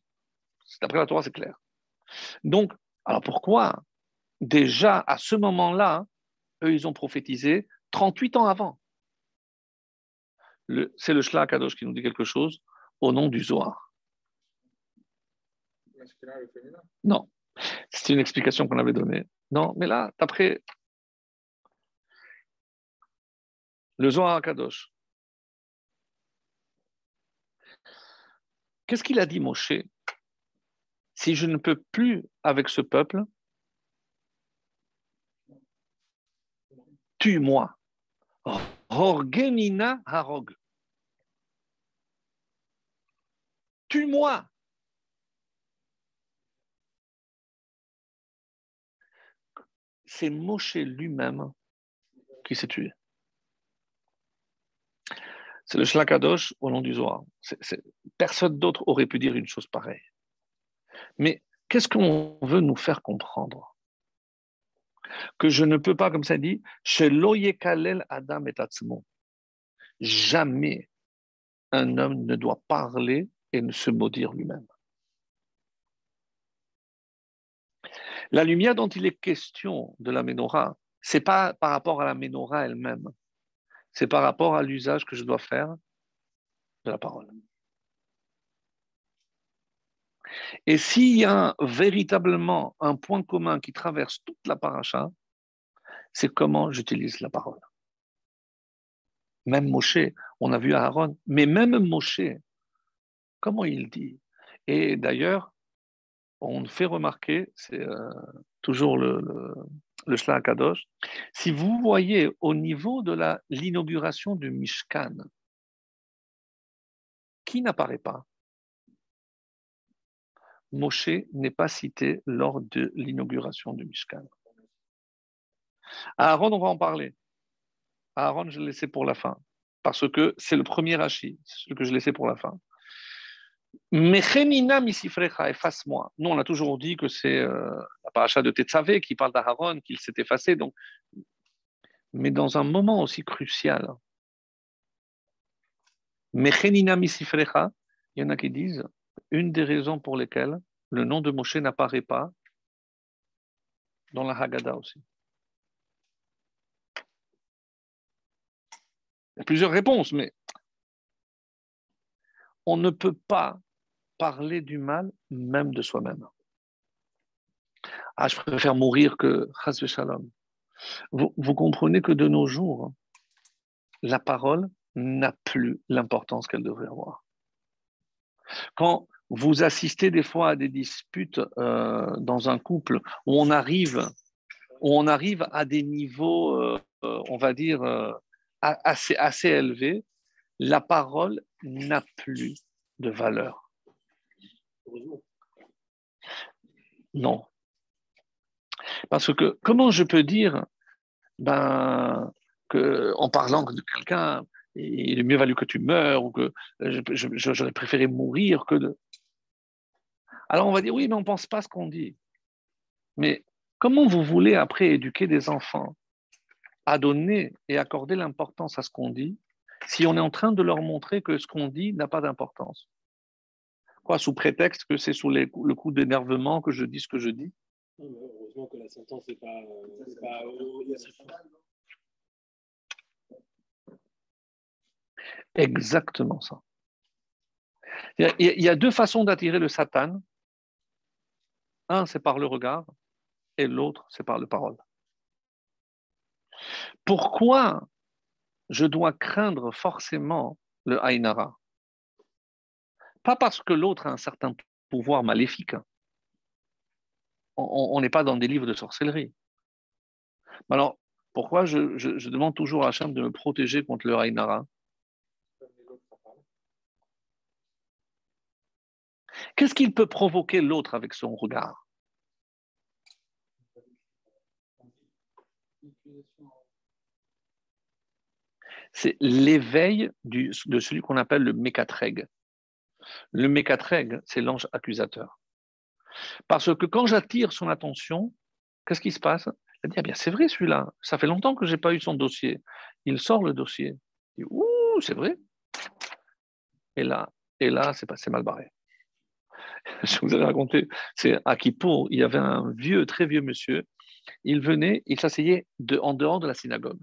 D'après la Torah, c'est clair. Donc, alors pourquoi déjà à ce moment-là, eux, ils ont prophétisé 38 ans avant? C'est le Shlach Kadosh qui nous dit quelque chose au nom du Zohar. Non, c'est une explication qu'on avait donnée. Non, mais là, d'après le Zohar Kadosh, qu'est-ce qu'il a dit, Moshe? Si je ne peux plus avec ce peuple, tue-moi. Horgenina harog. Tue-moi. C'est Moshe lui-même qui s'est tué. C'est le Shlakadosh au nom du Zohar. personne d'autre aurait pu dire une chose pareille. Mais qu'est-ce qu'on veut nous faire comprendre? Que je ne peux pas, comme ça dit, chez Kalel Adam et Jamais un homme ne doit parler et ne se maudire lui-même. La lumière dont il est question de la menorah, c'est pas par rapport à la menorah elle-même, c'est par rapport à l'usage que je dois faire de la parole. Et s'il y a véritablement un point commun qui traverse toute la paracha, c'est comment j'utilise la parole. Même Moshe, on a vu Aaron, mais même Moshe, comment il dit? Et d'ailleurs, on fait remarquer, c'est euh, toujours le, le, Kadosh, si vous voyez au niveau de l'inauguration du Mishkan, qui n'apparaît pas? Moshe n'est pas cité lors de l'inauguration du Mishkan. Aaron, on va en parler. Aaron, je l'ai laissé pour la fin, parce que c'est le premier Rashi, ce que je laissais pour la fin. Mechenina misifrecha, efface-moi. Nous, on a toujours dit que c'est euh, la paracha de Tetzavé qui parle d'Aaron, qu'il s'est effacé. Donc... Mais dans un moment aussi crucial, Mechenina misifrecha, il y en a qui disent une des raisons pour lesquelles le nom de Moshe n'apparaît pas dans la Haggadah aussi. Il y a plusieurs réponses, mais on ne peut pas parler du mal même de soi-même. Ah, je préfère mourir que Shalom. Vous, vous comprenez que de nos jours, la parole n'a plus l'importance qu'elle devrait avoir. Quand vous assistez des fois à des disputes euh, dans un couple où on arrive, où on arrive à des niveaux, euh, on va dire, euh, assez, assez élevés, la parole n'a plus de valeur. Non. Parce que comment je peux dire ben, que, parlant de quelqu'un, il est mieux valu que tu meurs, ou que j'aurais préféré mourir que de. Alors on va dire oui, mais on ne pense pas ce qu'on dit. Mais comment vous voulez après éduquer des enfants à donner et accorder l'importance à ce qu'on dit si on est en train de leur montrer que ce qu'on dit n'a pas d'importance Quoi, sous prétexte que c'est sous le coup d'énervement que je dis ce que je dis? Heureusement que la sentence n'est pas, Exactement ça. Il y a deux façons d'attirer le Satan. Un, c'est par le regard, et l'autre, c'est par la parole. Pourquoi je dois craindre forcément le Ainara pas parce que l'autre a un certain pouvoir maléfique. On n'est pas dans des livres de sorcellerie. Alors, pourquoi je, demande toujours à Hachem de me protéger contre le Rainara Qu'est-ce qu'il peut provoquer l'autre avec son regard? C'est l'éveil de celui qu'on appelle le mécatreg. Le mécatreg, c'est l'ange accusateur. Parce que quand j'attire son attention, qu'est-ce qui se passe? Il dit, ah bien, c'est vrai celui-là, ça fait longtemps que je n'ai pas eu son dossier. Il sort le dossier. Il dit, ouh, c'est vrai. Et là, et là, c'est mal barré. <laughs> Je vous avais raconté, c'est à Kippour, il y avait un vieux, très vieux monsieur. Il venait, il s'asseyait en dehors de la synagogue.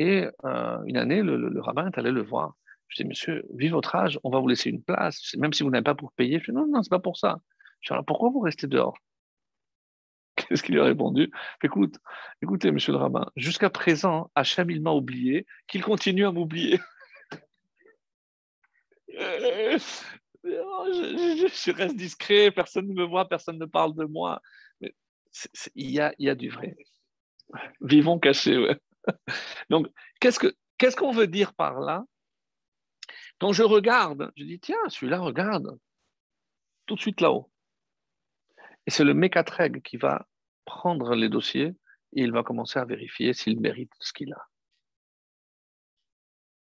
Et euh, une année, le, rabbin est allé le voir. Je dis, monsieur, vive votre âge, on va vous laisser une place, même si vous n'avez pas pour payer. Je dis, non, non, c'est pas pour ça. Je alors pourquoi vous restez dehors? <laughs> Qu'est-ce qu'il lui a répondu? Écoute, écoutez, monsieur le rabbin, jusqu'à présent, Hachem, il m'a oublié, qu'il continue à m'oublier. <laughs> je, reste discret, personne ne me voit, personne ne parle de moi. Il, y a, y a du vrai. Vivons cachés, ouais. Donc, qu'est-ce qu'on veut dire par là? Quand je regarde, je dis, tiens, celui-là, regarde, tout de suite là-haut. Et c'est le mécatreg qui va prendre les dossiers et il va commencer à vérifier s'il mérite ce qu'il a.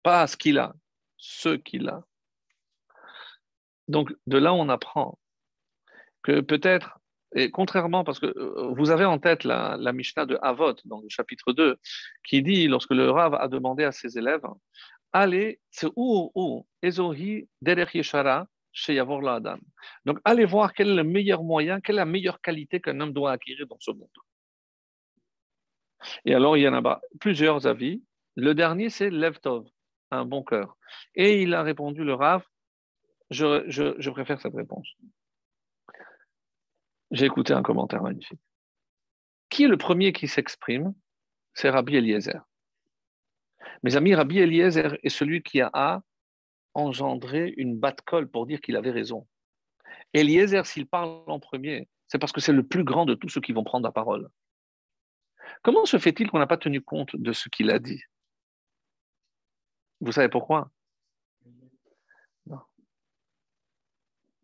Pas ce qu'il a, ce qu'il a. Donc, de là, on apprend que peut-être, et contrairement, parce que euh, vous avez en tête la, Mishnah de Havot, dans le chapitre 2, qui dit, lorsque le Rav a demandé à ses élèves, allez, c'est où, où, Ezohi, Derech Yeshara. Donc, allez voir quel est le meilleur moyen, quelle est la meilleure qualité qu'un homme doit acquérir dans ce monde. Et alors, il y en a plusieurs avis. Le dernier, c'est Levtov, un bon cœur. Et il a répondu, le Rav, je, préfère cette réponse. J'ai écouté un commentaire magnifique. Qui est le premier qui s'exprime? C'est Rabbi Eliezer. Mes amis, Rabbi Eliezer est celui qui a engendré une batte-colle pour dire qu'il avait raison. Eliezer, s'il parle en premier, c'est parce que c'est le plus grand de tous ceux qui vont prendre la parole. Comment se fait-il qu'on n'a pas tenu compte de ce qu'il a dit? Vous savez pourquoi?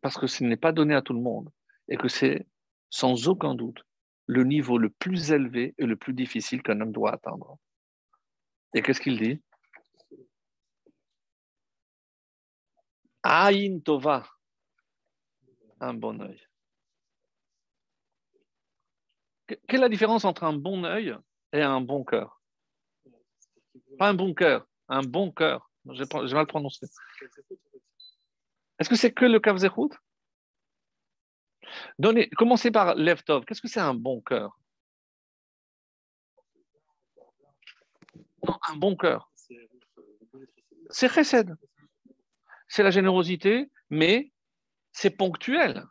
Parce que ce n'est pas donné à tout le monde et que c'est sans aucun doute le niveau le plus élevé et le plus difficile qu'un homme doit atteindre. Et qu'est-ce qu'il dit? Aïn Tova, un bon œil. Quelle est la différence entre un bon œil et un bon cœur? Pas un bon cœur, un bon cœur. J'ai mal prononcé. Est-ce que c'est que le Kav Donnez, commencez par Leftov. Qu'est-ce que c'est un bon cœur? Un bon cœur. C'est chesed. C'est la générosité, mais c'est ponctuel.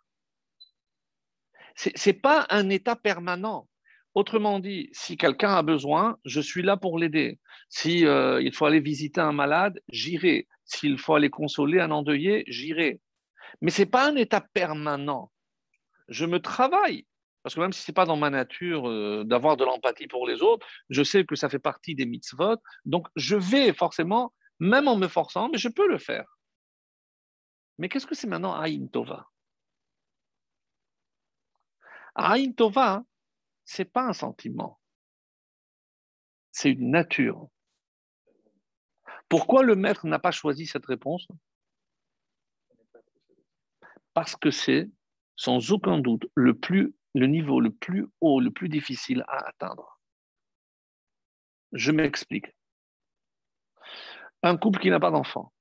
Ce n'est pas un état permanent. Autrement dit, si quelqu'un a besoin, je suis là pour l'aider. Si euh, il faut aller visiter un malade, j'irai. S'il faut aller consoler un endeuillé, j'irai. Mais ce n'est pas un état permanent. Je me travaille. Parce que même si ce n'est pas dans ma nature euh, d'avoir de l'empathie pour les autres, je sais que ça fait partie des mitzvot. Donc, je vais forcément, même en me forçant, mais je peux le faire. Mais qu'est-ce que c'est maintenant Aïn Tova? Aïn Tova, ce n'est pas un sentiment. C'est une nature. Pourquoi le maître n'a pas choisi cette réponse? Parce que c'est, sans aucun doute, le, plus, niveau le plus haut, le plus difficile à atteindre. Je m'explique. Un couple qui n'a pas d'enfant.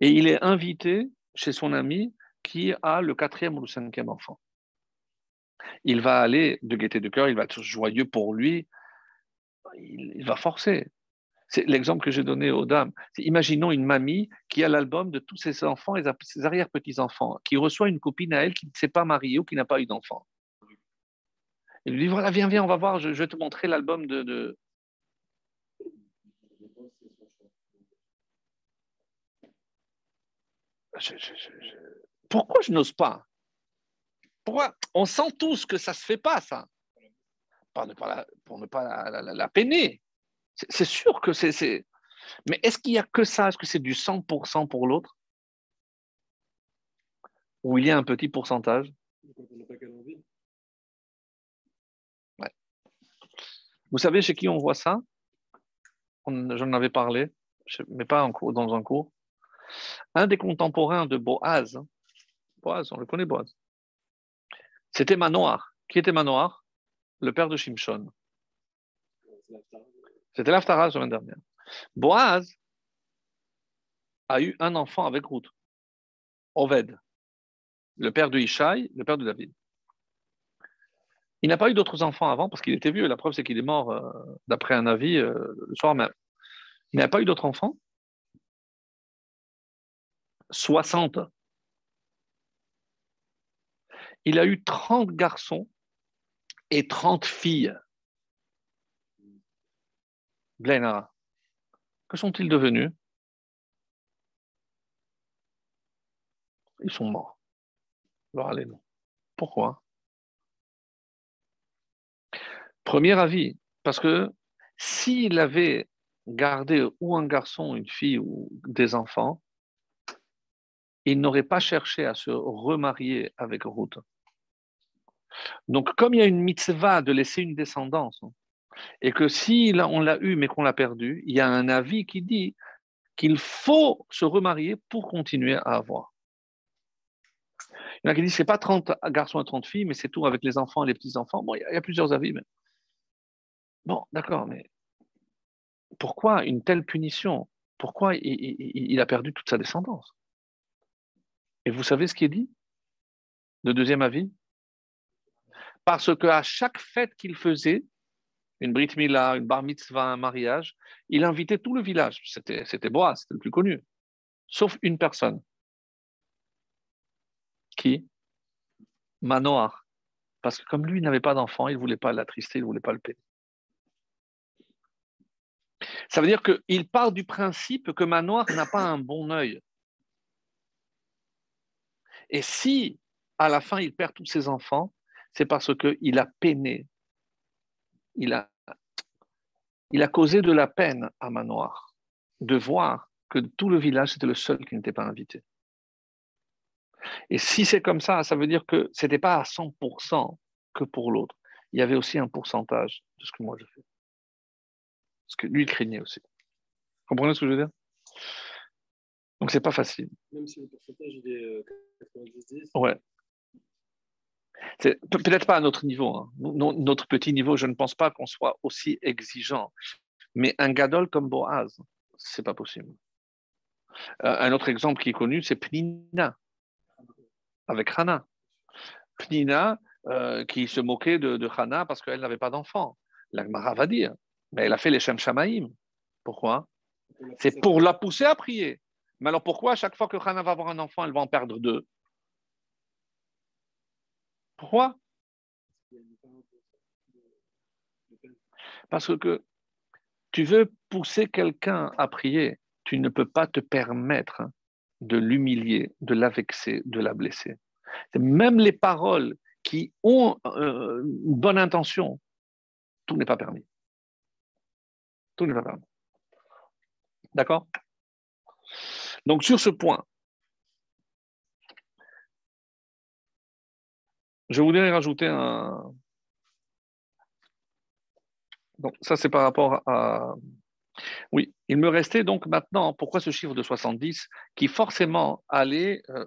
Et il est invité chez son ami qui a le quatrième ou le cinquième enfant. Il va aller de gaieté de cœur, il va être joyeux pour lui, il va forcer. C'est l'exemple que j'ai donné aux dames. Imaginons une mamie qui a l'album de tous ses enfants et ses arrière-petits-enfants, qui reçoit une copine à elle qui ne s'est pas mariée ou qui n'a pas eu d'enfant. Elle lui dit Voilà, viens, viens, on va voir, je, vais te montrer l'album de. Pourquoi je n'ose pas? Pourquoi? On sent tous que ça ne se fait pas, ça. Pour ne pas pour ne pas la peiner. C'est sûr que c'est. Mais est-ce qu'il n'y a que ça? Est-ce que c'est du 100% pour l'autre? Ou il y a un petit pourcentage? Vous savez chez qui on voit ça? J'en avais parlé, mais pas dans un cours. Un des contemporains de Boaz, Boaz, on le connaît Boaz, c'était Manoar. Qui était Manoar? Le père de Shimshon. C'était l'Aftara la semaine dernière. Boaz a eu un enfant avec Ruth, Oved, le père de Ishaï, le père de David. Il n'a pas eu d'autres enfants avant parce qu'il était vieux. La preuve, c'est qu'il est mort euh, d'après un avis euh, le soir même. Il n'a pas eu d'autres enfants. 60. Il a eu 30 garçons et 30 filles. Blenara. Que sont-ils devenus? Ils sont morts. Alors allez, Pourquoi? Premier avis, parce que s'il avait gardé ou un garçon, une fille ou des enfants, il n'aurait pas cherché à se remarier avec Ruth. Donc, comme il y a une mitzvah de laisser une descendance, et que si on l'a eu mais qu'on l'a perdu, il y a un avis qui dit qu'il faut se remarier pour continuer à avoir. Il y en a qui disent c'est pas 30 garçons et 30 filles, mais c'est tout avec les enfants et les petits-enfants. Bon, il y, a, plusieurs avis. Mais... Bon, d'accord, mais pourquoi une telle punition? Pourquoi il, a perdu toute sa descendance? Et vous savez ce qui est dit Le deuxième avis? Parce qu'à chaque fête qu'il faisait, une Brit Mila, une Bar Mitzvah, un mariage, il invitait tout le village. C'était, c'était c'était le plus connu. Sauf une personne. Qui? Manoah. Parce que comme lui n'avait pas d'enfant, il ne voulait pas l'attrister, il ne voulait pas le payer. Ça veut dire qu'il part du principe que Manoir n'a pas un bon œil. Et si, à la fin, il perd tous ses enfants, c'est parce qu'il a peiné. Il a, il a causé de la peine à Manoir de voir que tout le village, c'était le seul qui n'était pas invité. Et si c'est comme ça, ça veut dire que ce n'était pas à 100% que pour l'autre. Il y avait aussi un pourcentage de ce que moi je fais. Parce que lui, il craignait aussi. Vous comprenez ce que je veux dire? Donc, c'est pas facile. Même si le pourcentage il est 90 euh, Ouais. Peut-être pas à notre niveau. Hein. Notre petit niveau, je ne pense pas qu'on soit aussi exigeant. Mais un gadol comme Boaz, c'est pas possible. Euh, un autre exemple qui est connu, c'est Pnina, avec Hana. Pnina, euh, qui se moquait de, de Hana parce qu'elle n'avait pas d'enfant. L'Agmara va dire mais elle a fait les Shem Shamaïm. Pourquoi? C'est pour la pousser à prier. Mais alors pourquoi chaque fois que Hannah va avoir un enfant, elle va en perdre deux? Pourquoi? Parce que tu veux pousser quelqu'un à prier, tu ne peux pas te permettre de l'humilier, de la vexer, de la blesser. Même les paroles qui ont euh, une bonne intention, tout n'est pas permis. Tout n'est pas D'accord? Donc sur ce point, je voudrais rajouter un. Donc ça c'est par rapport à. Oui, il me restait donc maintenant, pourquoi ce chiffre de 70 qui forcément allait euh,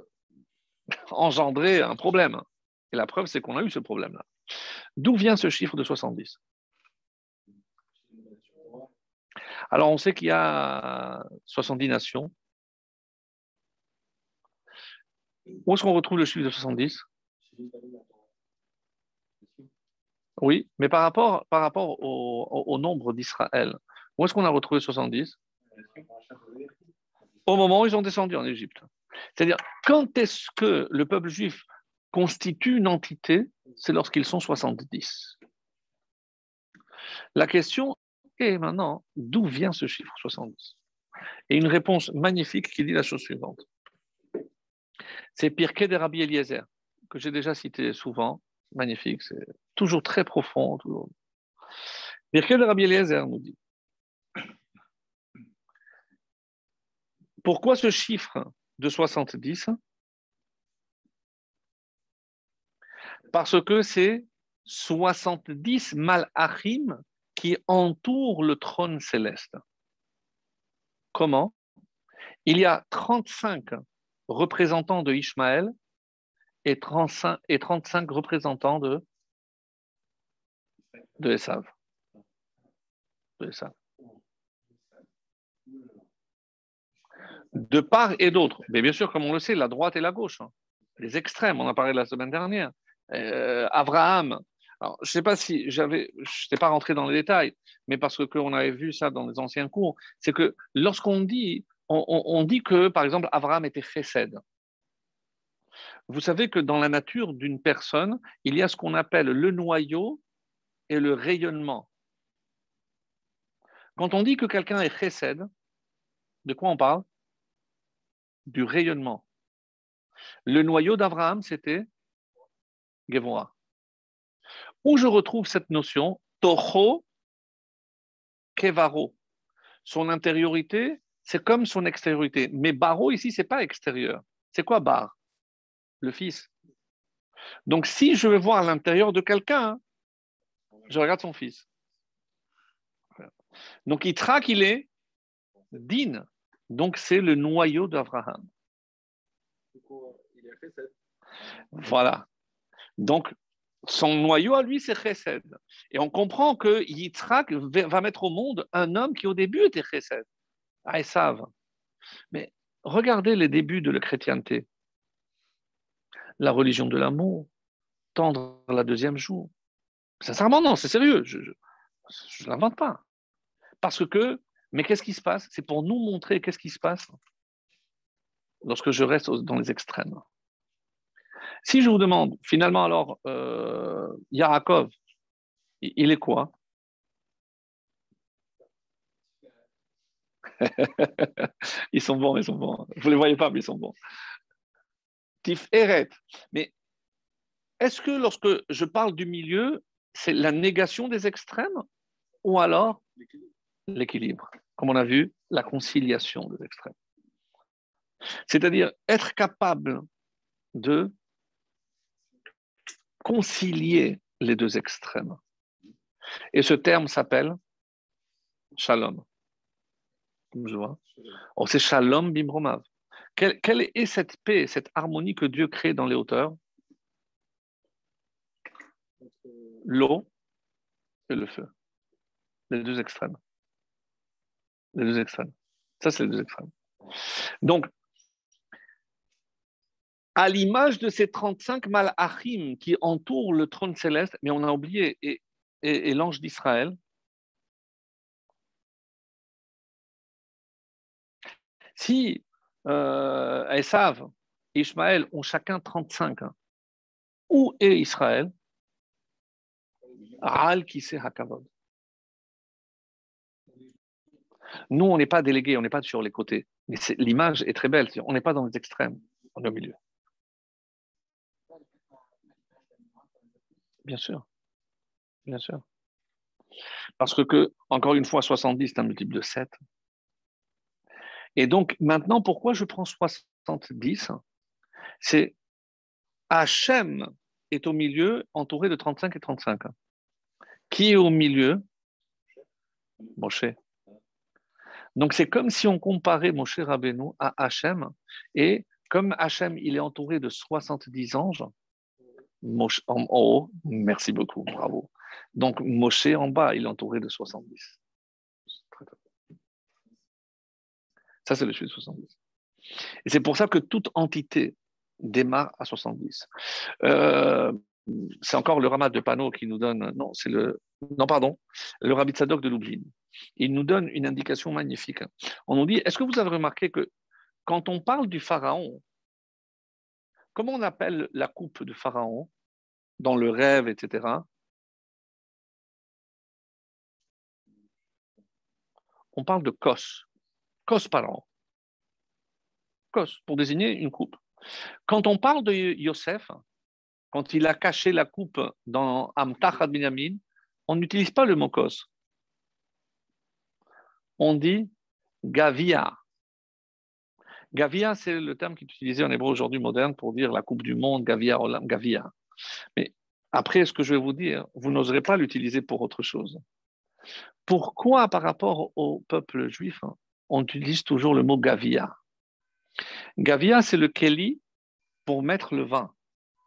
<laughs> engendrer un problème? Et la preuve, c'est qu'on a eu ce problème-là. D'où vient ce chiffre de 70 Alors, on sait qu'il y a 70 nations. Où est-ce qu'on retrouve le chiffre de 70 Oui, mais par rapport, au, nombre d'Israël, où est-ce qu'on a retrouvé 70 Au moment où ils ont descendu en Égypte. C'est-à-dire, quand est-ce que le peuple juif constitue une entité? C'est lorsqu'ils sont 70. La question et maintenant, d'où vient ce chiffre 70 Et une réponse magnifique qui dit la chose suivante. C'est Pirkei de Rabbi Eliezer, que j'ai déjà cité souvent. Magnifique, c'est toujours très profond. Toujours. Pirkei de Rabbi Eliezer nous dit Pourquoi ce chiffre de 70 Parce que c'est 70 malachim qui entoure le trône céleste. Comment? Il y a 35 représentants de Ishmaël et 35, et 35 représentants de, de Esav. De, part et d'autre. Mais bien sûr, comme on le sait, la droite et la gauche. Hein. Les extrêmes, on en a parlé la semaine dernière. Euh, Abraham, Alors, je ne sais pas si j'avais, je n'étais pas rentré dans les détails, mais parce que qu'on avait vu ça dans les anciens cours, c'est que lorsqu'on dit, dit que, par exemple, Abraham était chesed. Vous savez que dans la nature d'une personne, il y a ce qu'on appelle le noyau et le rayonnement. Quand on dit que quelqu'un est chesed, de quoi on parle? Du rayonnement. Le noyau d'Abraham, c'était Gevora. Où je retrouve cette notion? Toho Kevaro. Son intériorité, c'est comme son extériorité. Mais Baro, ici, c'est pas extérieur. C'est quoi Bar? Le fils. Donc, si je veux voir l'intérieur de quelqu'un, je regarde son fils. Donc, traque, il est Din. Donc, c'est le noyau d'Abraham. Voilà. Donc, son noyau à lui, c'est Chesed. Et on comprend que Yitzhak va mettre au monde un homme qui au début était Chesed, à savent. Mais regardez les débuts de la chrétienté. La religion de l'amour, tendre la deuxième jour. Sincèrement, non, c'est sérieux, je ne l'invente pas. Parce que, mais qu'est-ce qui se passe? C'est pour nous montrer qu'est-ce qui se passe lorsque je reste dans les extrêmes. Si je vous demande, finalement, alors, euh, Yaakov, il est quoi? <laughs> Ils sont bons, ils sont bons. Vous ne les voyez pas, mais ils sont bons. Tif Eret. Mais est-ce que lorsque je parle du milieu, c'est la négation des extrêmes ou alors l'équilibre Comme on a vu, la conciliation des extrêmes? C'est-à-dire être capable de concilier les deux extrêmes. Et ce terme s'appelle shalom. Je vois. Oh, c'est shalom bimromav. Quelle, est cette paix, cette harmonie que Dieu crée dans les hauteurs? L'eau et le feu. Les deux extrêmes. Les deux extrêmes. Ça, c'est les deux extrêmes. Donc, à l'image de ces 35 malachim qui entourent le trône céleste, mais on a oublié, et, l'ange d'Israël. Si euh, Esav et Ishmaël ont chacun 35, où est Israël? Al qui sait. Nous, on n'est pas délégués, on n'est pas sur les côtés. Mais l'image est très belle. On n'est pas dans les extrêmes, on est au milieu. Bien sûr. Bien sûr. Parce que, encore une fois, 70, c'est un multiple de 7. Et donc, maintenant, pourquoi je prends 70 C'est Hachem est au milieu, entouré de 35 et 35. Qui est au milieu? Moshe. Donc, c'est comme si on comparait Moshe Rabbeinu à Hachem. Et comme Hachem, il est entouré de 70 anges, Moshe en haut, merci beaucoup, bravo. Donc Moshe en bas, il est entouré de 70. Ça, c'est le chiffre de 70. Et c'est pour ça que toute entité démarre à 70. Euh, c'est encore le Ramat de Pano qui nous donne, non, c'est le, non, pardon, le Rabbi Tzadok de Lublin. Il nous donne une indication magnifique. On nous dit, est-ce que vous avez remarqué que quand on parle du Pharaon, Comment on appelle la coupe de Pharaon dans le rêve, etc. On parle de kos, kos Pharaon. Kos, pour désigner une coupe. Quand on parle de Yosef, quand il a caché la coupe dans Amtach Binyamin, on n'utilise pas le mot kos. On dit Gavia. Gavia, c'est le terme qui est utilisé en hébreu aujourd'hui moderne pour dire la Coupe du Monde, Gavia, Gavia. Mais après, ce que je vais vous dire, vous n'oserez pas l'utiliser pour autre chose. Pourquoi, par rapport au peuple juif, on utilise toujours le mot Gavia Gavia, c'est le Keli pour mettre le vin.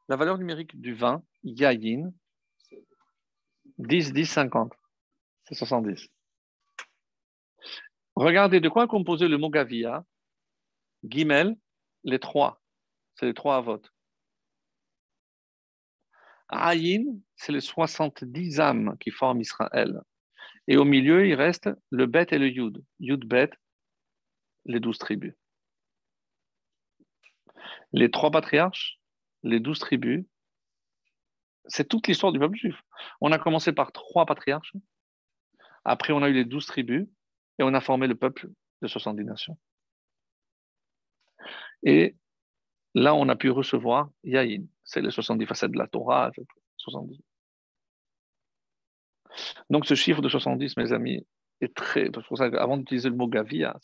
La valeur numérique du vin, Yayin, 10, 10, 50. C'est 70. Regardez de quoi est composé le mot Gavia? Guimel, les trois. C'est les trois à vote. Aïn, c'est les 70 âmes qui forment Israël. Et au milieu, il reste le Bet et le Yud. Yud Bet, les douze tribus. Les trois patriarches, les douze tribus, c'est toute l'histoire du peuple juif. On a commencé par trois patriarches, après on a eu les douze tribus, et on a formé le peuple de 70 nations. Et là, on a pu recevoir Yahin, c'est les 70 facettes de la Torah, 70. Donc ce chiffre de 70, mes amis, est très... Pour ça avant d'utiliser le mot Gavia,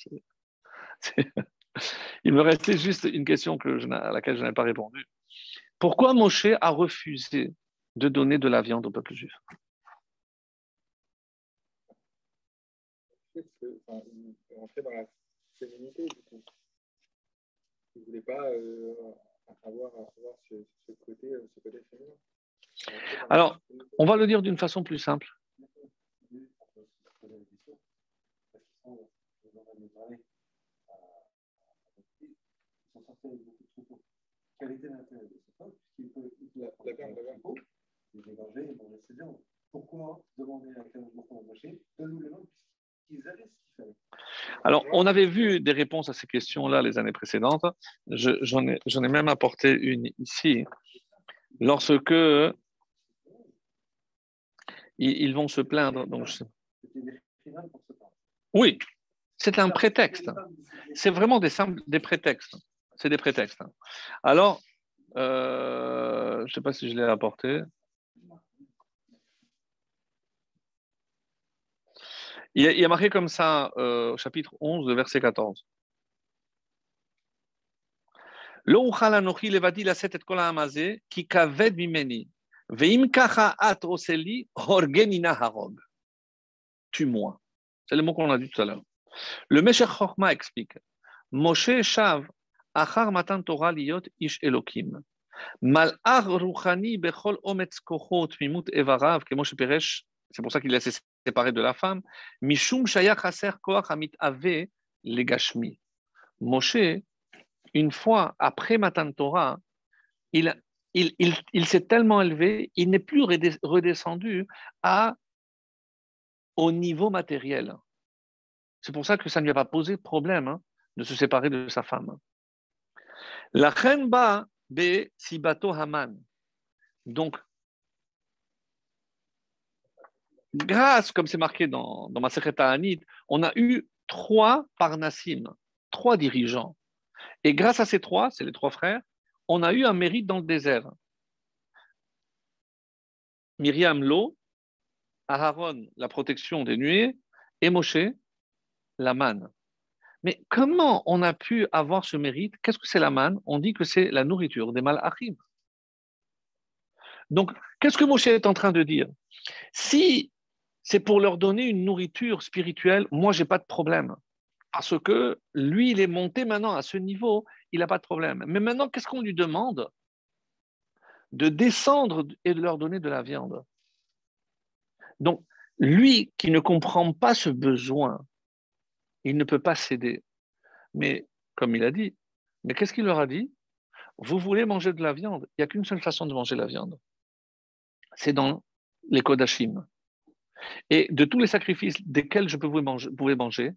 il me restait juste une question que à laquelle je n'avais pas répondu. Pourquoi Moshe a refusé de donner de la viande au peuple juif dans la féminité, du coup. Il ne voulait pas euh, avoir, avoir ce, ce, côté, ce côté féminin. Alors, on va le dire d'une façon plus simple. Quel était l'intérêt de ce peuple Puisqu'il peut la viande, la viande, il dégager et manger ses viandes. Pourquoi demander à 15 jours pour Donne-nous les viandes puisqu'ils avaient ce qu'il fallait? Alors, on avait vu des réponses à ces questions-là les années précédentes. J'en ai, ai, même apporté une ici. Lorsque ils, ils vont se plaindre. Donc, je... Oui, c'est un prétexte. C'est vraiment des, simples, des prétextes. C'est des prétextes. Alors, euh, je ne sais pas si je l'ai apporté. Il y a, marqué comme ça euh, au chapitre 11, verset 14. Lo anochi levadi laset et kol ha'amazeh ki kaved mimeni ve'im kacha at oseli horgenina harog. Tue-moi. C'est le mot qu'on a dit tout à l'heure. Le Meshech Chochma explique Moshe Shav achar matan Torah liot ish Elokim. Mal'ar ruchani bechol ometz kochot mimut evarav, que Moshe Peresh, c'est pour ça qu'il a séparé de la femme, Mishum Shayach Aser Koach Amit Ave Legashmi. Moshe, une fois après Matan Torah, il, il, il, il s'est tellement élevé, il n'est plus redescendu à, au niveau matériel. C'est pour ça que ça ne lui a pas posé problème hein, de se séparer de sa femme. La Chenba be Sibato Haman. Donc, grâce, comme c'est marqué dans, dans ma Anit, on a eu trois parnassim, trois dirigeants. Et grâce à ces trois, c'est les trois frères, on a eu un mérite dans le désert. Myriam l'eau, Aaron la protection des nuées, et Moshe la manne. Mais comment on a pu avoir ce mérite? Qu'est-ce que c'est la manne? On dit que c'est la nourriture des malachim. Donc, qu'est-ce que Moshe est en train de dire? Si c'est pour leur donner une nourriture spirituelle, moi, j'ai pas de problème. Parce que lui, il est monté maintenant à ce niveau, il n'a pas de problème. Mais maintenant, qu'est-ce qu'on lui demande? De descendre et de leur donner de la viande. Donc, lui qui ne comprend pas ce besoin, il ne peut pas céder. Mais, comme il a dit, mais qu'est-ce qu'il leur a dit? Vous voulez manger de la viande? Il n'y a qu'une seule façon de manger la viande. C'est dans les Kodashim. Et de tous les sacrifices desquels je pouvais manger, manger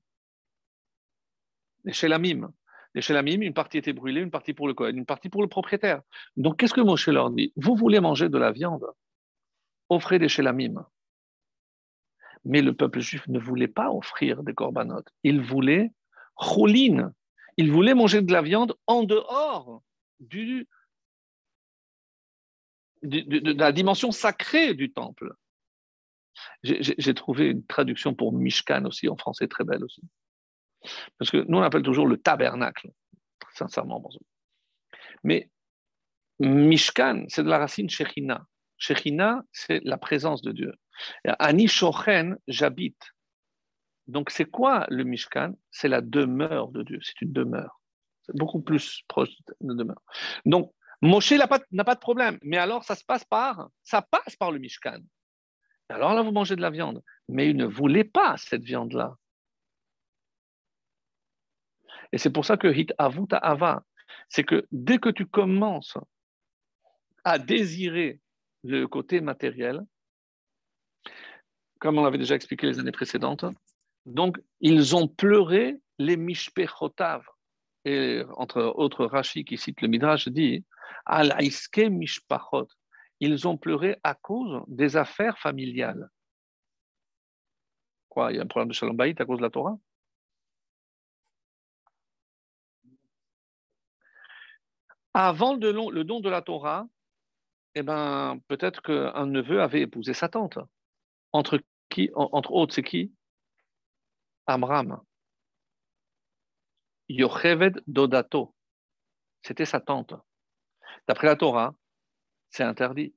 les Shelamim. Les Shelamim, une partie était brûlée, une partie pour le Kohen, une partie pour le propriétaire. Donc, qu'est-ce que Moshe leur dit? Vous voulez manger de la viande? Offrez des Shelamim. Mais le peuple juif ne voulait pas offrir des corbanotes. Il voulait choulin. Il voulait manger de la viande en dehors du, de la dimension sacrée du temple. J'ai trouvé une traduction pour Mishkan aussi, en français, très belle aussi. Parce que nous, on appelle toujours le tabernacle, sincèrement. Mais Mishkan, c'est de la racine Shechina. Shechina, c'est la présence de Dieu. Ani Shochen, j'habite. Donc, c'est quoi le Mishkan? C'est la demeure de Dieu. C'est une demeure. C'est beaucoup plus proche de demeure. Donc, Moshe n'a pas, de problème. Mais alors, ça se passe par, ça passe par le Mishkan. Alors là, vous mangez de la viande. Mais il ne voulait pas cette viande-là. Et c'est pour ça que hit avuta ava, c'est que dès que tu commences à désirer le côté matériel, comme on l'avait déjà expliqué les années précédentes. Donc, ils ont pleuré les mishpechotav. Et entre autres, Rashi qui cite le Midrash dit Al mishpachot. Ils ont pleuré à cause des affaires familiales. Quoi Il y a un problème de shalom à cause de la Torah? Avant le don de la Torah, eh ben, peut-être qu'un neveu avait épousé sa tante. Entre, entre autres, c'est qui? Amram. Yocheved Dodato. C'était sa tante. D'après la Torah, c'est interdit.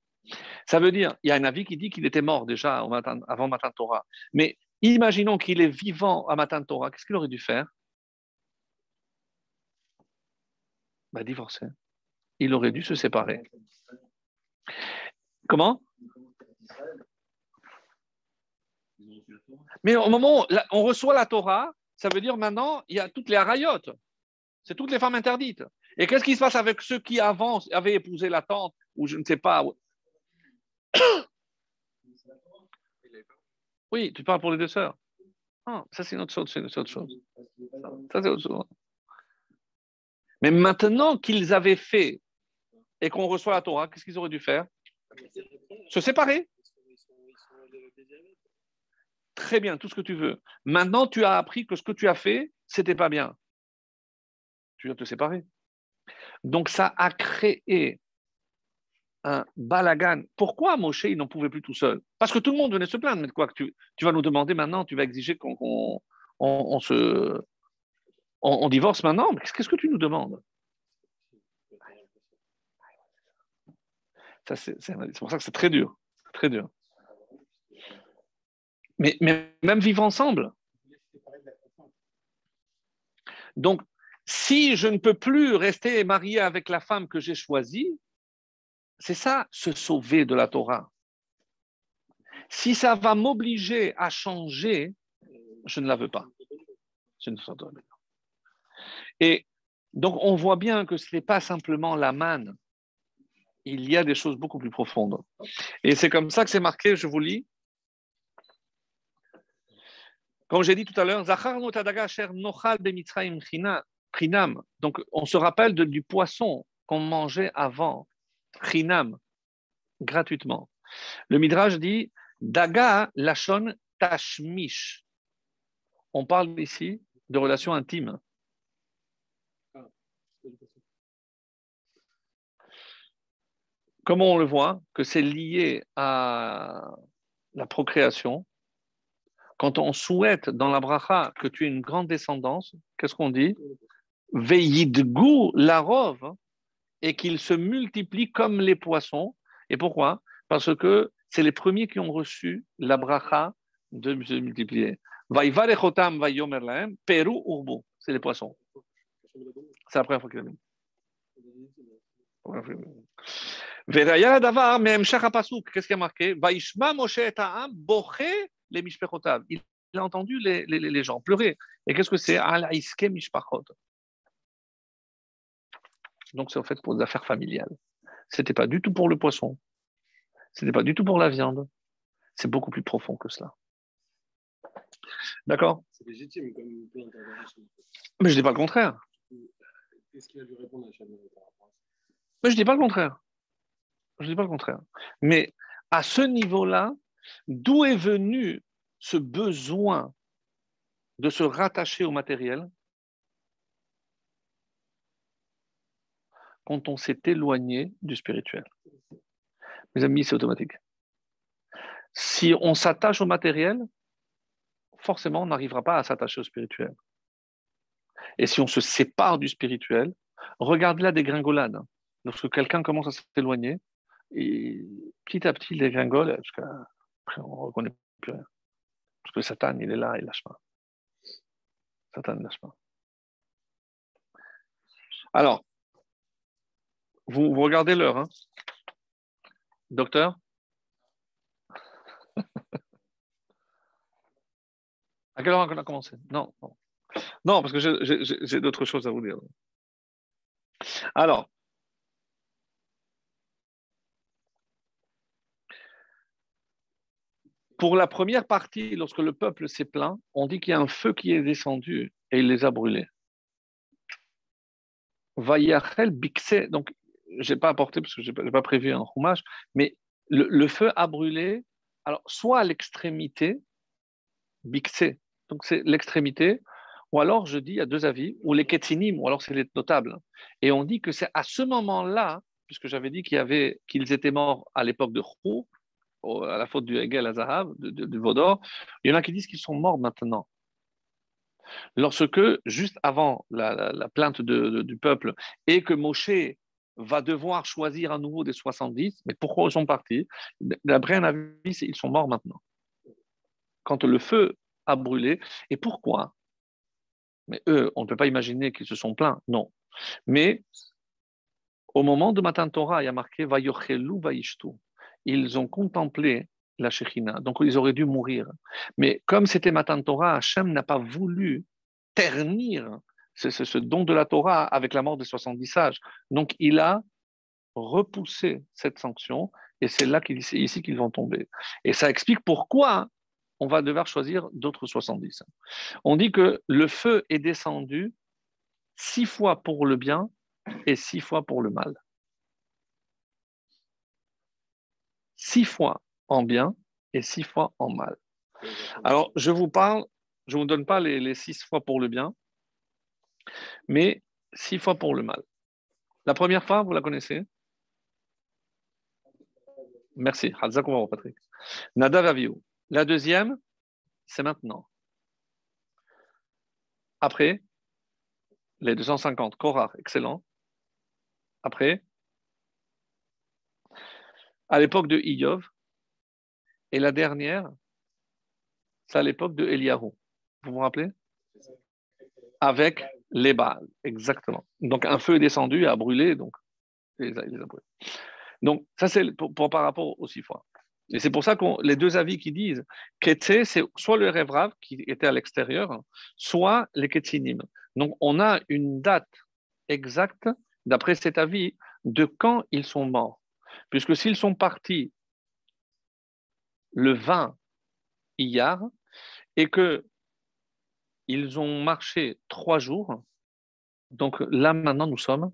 Ça veut dire, il y a un avis qui dit qu'il était mort déjà avant Matan Torah. Mais imaginons qu'il est vivant à Matan Torah, qu'est-ce qu'il aurait dû faire? Bah, Divorcer il aurait dû se séparer. Comment? Mais au moment où on reçoit la Torah, ça veut dire maintenant, il y a toutes les harayotes. C'est toutes les femmes interdites. Et qu'est-ce qui se passe avec ceux qui avant avaient épousé la tante ou je ne sais pas Oui, tu parles pour les deux sœurs. Ah, ça c'est une autre chose. Ça c'est autre chose. Mais maintenant qu'ils avaient fait et qu'on reçoit la Torah, qu'est-ce qu'ils auraient dû faire? Se séparer. Très bien, tout ce que tu veux. Maintenant, tu as appris que ce que tu as fait, c'était pas bien. Tu dois te séparer. Donc, ça a créé un balagan. Pourquoi Moshe, il n'en pouvait plus tout seul? Parce que tout le monde venait se plaindre. Mais quoi que tu, tu vas nous demander maintenant, tu vas exiger qu'on on, se, on, divorce maintenant? Mais qu'est-ce que tu nous demandes? C'est pour ça que c'est très dur. Très dur. Mais, même vivre ensemble. Donc, si je ne peux plus rester marié avec la femme que j'ai choisie, c'est ça, se sauver de la Torah. Si ça va m'obliger à changer, je ne la veux pas. Et donc, on voit bien que ce n'est pas simplement la manne il y a des choses beaucoup plus profondes. Et c'est comme ça que c'est marqué, je vous lis. Comme j'ai dit tout à l'heure, donc on se rappelle du poisson qu'on mangeait avant, chinam, gratuitement. Le Midrash dit Daga lachon tashmish. On parle ici de relations intimes. comment on le voit? Que c'est lié à la procréation Quand on souhaite dans la bracha que tu aies une grande descendance, qu'est-ce qu'on dit? Veillidgou la rove et qu'ils se multiplient comme les poissons. Et pourquoi? Parce que c'est les premiers qui ont reçu la bracha de se multiplier. Peru urbu, c'est les poissons. C'est la première fois qu'il a vu. Qu'est-ce qui a marqué? Il a entendu les, les, les gens pleurer. Et qu'est-ce que c'est? Donc c'est en fait pour des affaires familiales. Ce n'était pas du tout pour le poisson. Ce n'était pas du tout pour la viande. C'est beaucoup plus profond que cela. D'accord? C'est légitime comme plainte Mais je ne dis pas le contraire. Qu'est-ce qu'il a dû répondre à Mais je ne dis pas le contraire. Je ne dis pas le contraire. Mais à ce niveau-là, d'où est venu ce besoin de se rattacher au matériel quand on s'est éloigné du spirituel? Mes amis, c'est automatique. Si on s'attache au matériel, forcément, on n'arrivera pas à s'attacher au spirituel. Et si on se sépare du spirituel, regarde là des gringolades. Lorsque quelqu'un commence à s'éloigner, et petit à petit, il dégringole jusqu'à. On ne reconnaît plus rien. Parce que Satan, il est là, il ne lâche pas. Satan ne lâche pas. Alors, vous, regardez l'heure, hein Docteur? À quelle heure on a commencé? Non. Non, parce que j'ai d'autres choses à vous dire. Alors, Pour la première partie, lorsque le peuple s'est plaint, on dit qu'il y a un feu qui est descendu et il les a brûlés. Vayachel Bixé, donc je n'ai pas apporté parce que je n'ai pas prévu un hommage, mais le, feu a brûlé, alors soit à l'extrémité, Bixé, donc c'est l'extrémité, ou alors je dis, il y a deux avis, ou les Ketinim, ou alors c'est les notables. Et on dit que c'est à ce moment-là, puisque j'avais dit qu'ils étaient morts à l'époque de Khou, à la faute du Hegel à du Vaudor, il y en a qui disent qu'ils sont morts maintenant. Lorsque, juste avant la, plainte du peuple, et que Moshe va devoir choisir à nouveau des 70, mais pourquoi ils sont partis? D'après un avis, ils sont morts maintenant. Quand le feu a brûlé, et pourquoi? Mais eux, on ne peut pas imaginer qu'ils se sont plaints, non. Mais au moment de Matan Torah, il y a marqué Vayochelu Vaishtu. Ils ont contemplé la Shekhinah, donc ils auraient dû mourir. Mais comme c'était Matan Torah, Hachem n'a pas voulu ternir ce, don de la Torah avec la mort des 70 sages. Donc il a repoussé cette sanction et c'est là qu'il, ici qu'ils vont tomber. Et ça explique pourquoi on va devoir choisir d'autres 70. On dit que le feu est descendu six fois pour le bien et six fois pour le mal. Six fois en bien et six fois en mal. Alors, je vous parle, je ne vous donne pas les, six fois pour le bien, mais six fois pour le mal. La première fois, vous la connaissez? Merci. Patrick. Nada Vaviou. La deuxième, c'est maintenant. Après, les 250, Korah, excellent. Après, à l'époque de Iyov, et la dernière, c'est à l'époque de Eliyahu. Vous vous rappelez? Avec les balles, exactement. Donc un feu est descendu a brûlé, donc il les a, brûlés. Donc ça c'est pour, par rapport aux six fois. Et c'est pour ça que les deux avis qui disent Ketse, c'est soit le rêve qui était à l'extérieur, soit les Ketsinim. Donc on a une date exacte, d'après cet avis, de quand ils sont morts. Puisque s'ils sont partis le 20 Iyar et que ils ont marché trois jours, donc là maintenant nous sommes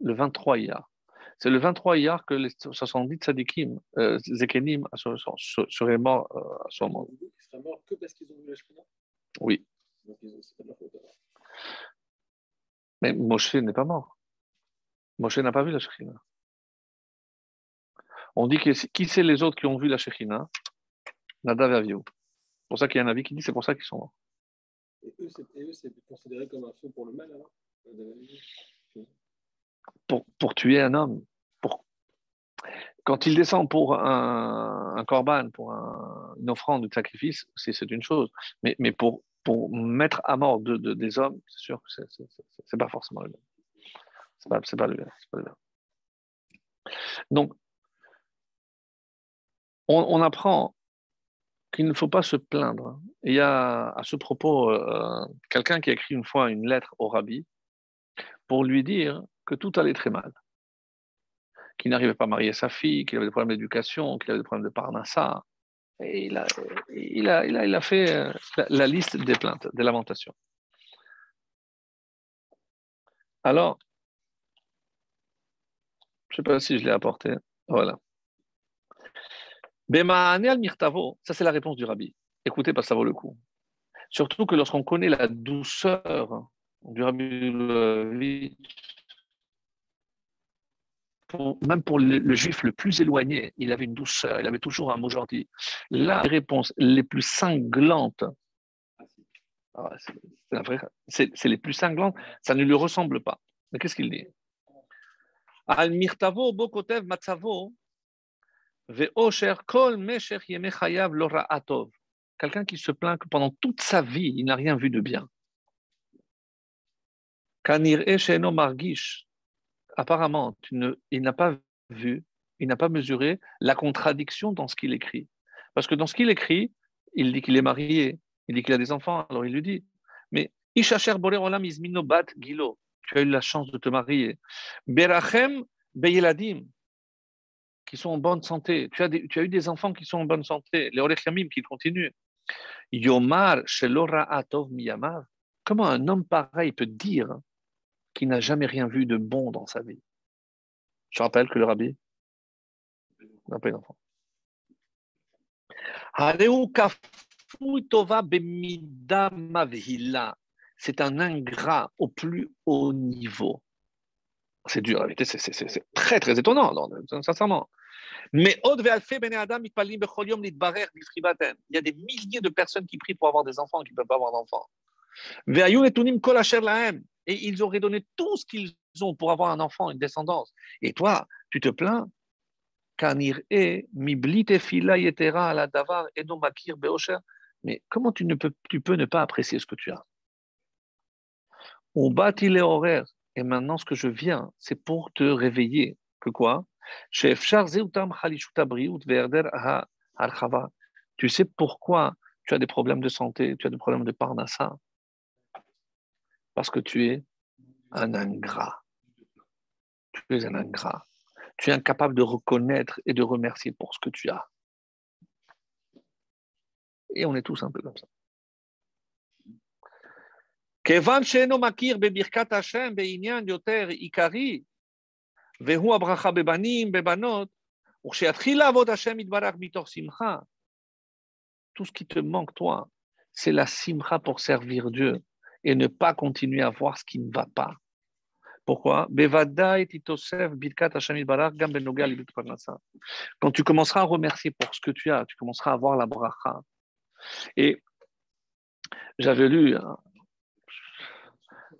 le 23 Iyar. C'est le 23 Iyar que les 70 tzadikim, euh, Zekenim, seraient morts euh, à ce moment. Ils seraient morts que parce qu'ils ont vu la Shekhinah Oui. Mais Moshe n'est pas mort. Moshe n'a pas vu la Shekhinah. On dit que qui c'est les autres qui ont vu la Shekhinah? Nadav et C'est pour ça qu'il y a un avis qui dit c'est pour ça qu'ils sont morts. Et eux, c'est considéré comme un feu pour le mal alors? Pour, tuer un homme. Quand il descend pour un, corban, pour une offrande de sacrifice, c'est une chose. Mais, mais pour, pour mettre à mort des hommes, c'est sûr que ce n'est pas forcément le même. Ce n'est pas, le même. Donc, on, apprend qu'il ne faut pas se plaindre. il y a à ce propos euh, quelqu'un qui a écrit une fois une lettre au rabbi pour lui dire que tout allait très mal, qu'il n'arrivait pas à marier sa fille, qu'il avait des problèmes d'éducation, qu'il avait des problèmes de parnassa. Et il a, fait euh, la, liste des plaintes, des lamentations. Alors, je ne sais pas si je l'ai apporté. Voilà. Al Mirtavo, ça c'est la réponse du rabbi. Écoutez, parce que ça vaut le coup. Surtout que lorsqu'on connaît la douceur du rabbi même pour le, juif le plus éloigné, il avait une douceur, il avait toujours un mot gentil. La réponse les plus cinglantes, ah, c'est les plus cinglantes, ça ne lui ressemble pas. Mais qu'est-ce qu'il dit? Al mirtavo bokotev matzavo Quelqu'un qui se plaint que pendant toute sa vie, il n'a rien vu de bien. Apparemment, il n'a pas vu, il n'a pas mesuré la contradiction dans ce qu'il écrit. Parce que dans ce qu'il écrit, il dit qu'il est marié, il dit qu'il a des enfants, alors il lui dit, mais Ishacher Olam Izminobat Gilo, tu as eu la chance de te marier. Berachem Beyeladim, qui sont en bonne santé. Tu as, eu des enfants qui sont en bonne santé. Les Orechamim qui continuent. Yomar Shelora Atov Miyamar. Comment un homme pareil peut dire qu'il n'a jamais rien vu de bon dans sa vie? Je rappelle que le rabbi? N'a pas d'enfant. C'est un ingrat au plus haut niveau. C'est dur, c'est très très étonnant, sincèrement. Mais il y a des milliers de personnes qui prient pour avoir des enfants qui ne peuvent pas avoir d'enfants. Et ils auraient donné tout ce qu'ils ont pour avoir un enfant, une descendance. Et toi, tu te plains mais comment tu, ne peux, tu peux ne pas apprécier ce que tu as? On bâtit les horaires? Et maintenant, ce que je viens, c'est pour te réveiller. Que quoi? Tu sais pourquoi tu as des problèmes de santé, tu as des problèmes de parnassa? Parce que tu es un ingrat. Tu es un ingrat tu es incapable de reconnaître et de remercier pour ce que tu as. Et on est tous un peu comme ça. Tout ce qui te manque, toi, c'est la simcha pour servir Dieu et ne pas continuer à voir ce qui ne va pas. Pourquoi? Quand tu commenceras à remercier pour ce que tu as, tu commenceras à voir la bracha. Et j'avais lu hein,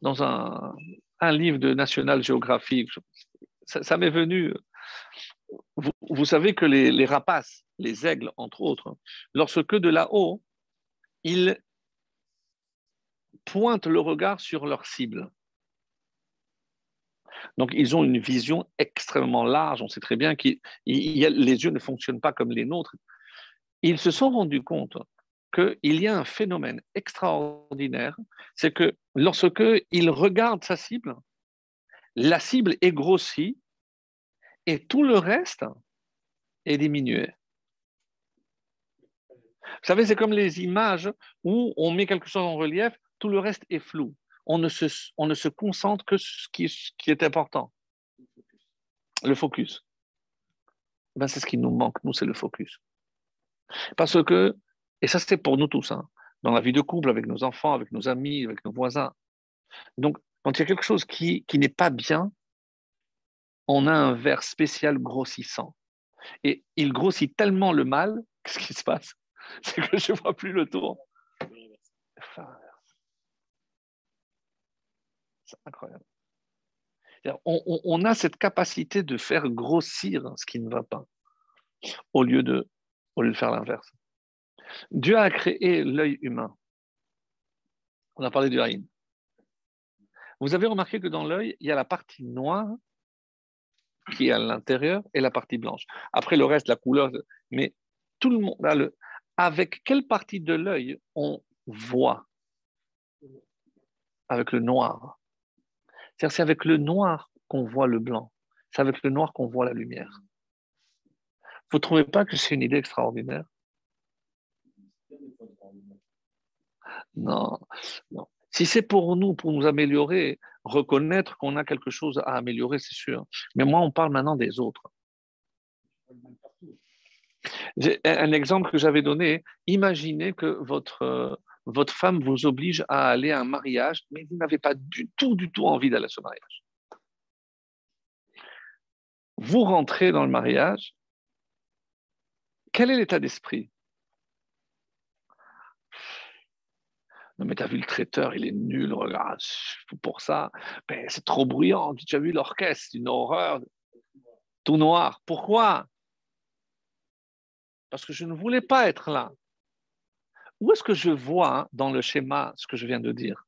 dans un, livre de National Geographic, ça, m'est venu. Vous, savez que les, les, rapaces, les aigles, entre autres, lorsque de là-haut, ils pointent le regard sur leur cible. Donc, ils ont une vision extrêmement large. On sait très bien que les yeux ne fonctionnent pas comme les nôtres. Ils se sont rendus compte qu'il y a un phénomène extraordinaire, c'est que lorsque il regarde sa cible, la cible est grossie et tout le reste est diminué. Vous savez, c'est comme les images où on met quelque chose en relief, tout le reste est flou on ne se, concentre que sur ce qui, qui est important. Le focus. Ben, c'est ce qui nous manque, nous, c'est le focus. Parce que, et ça c'est pour nous tous, hein, dans la vie de couple, avec nos enfants, avec nos amis, avec nos voisins. Donc, quand il y a quelque chose qui, qui n'est pas bien, on a un verre spécial grossissant. Et il grossit tellement le mal, <laughs> qu'est-ce qui se passe? C'est que je ne vois plus le tour. C'est incroyable. On, a cette capacité de faire grossir ce qui ne va pas, au lieu de, au lieu de faire l'inverse. Dieu a créé l'œil humain. On a parlé du haïn. Vous avez remarqué que dans l'œil, il y a la partie noire qui est à l'intérieur et la partie blanche. Après, le reste, la couleur. Mais tout le monde a. Avec quelle partie de l'œil on voit? Avec le noir. C'est avec le noir qu'on voit le blanc. C'est avec le noir qu'on voit la lumière. Vous ne trouvez pas que c'est une idée extraordinaire? Non, non. Si c'est pour nous, pour nous améliorer, reconnaître qu'on a quelque chose à améliorer, c'est sûr. Mais moi, on parle maintenant des autres. Un exemple que j'avais donné, imaginez que votre, votre femme vous oblige à aller à un mariage, mais vous n'avez pas du tout, du tout envie d'aller à ce mariage. Vous rentrez dans le mariage, quel est l'état d'esprit? Non, mais tu as vu le traiteur, il est nul, regarde, pour ça, ben, c'est trop bruyant. Tu as vu l'orchestre, une horreur, tout noir. Pourquoi? Parce que je ne voulais pas être là. Où est-ce que je vois dans le schéma ce que je viens de dire?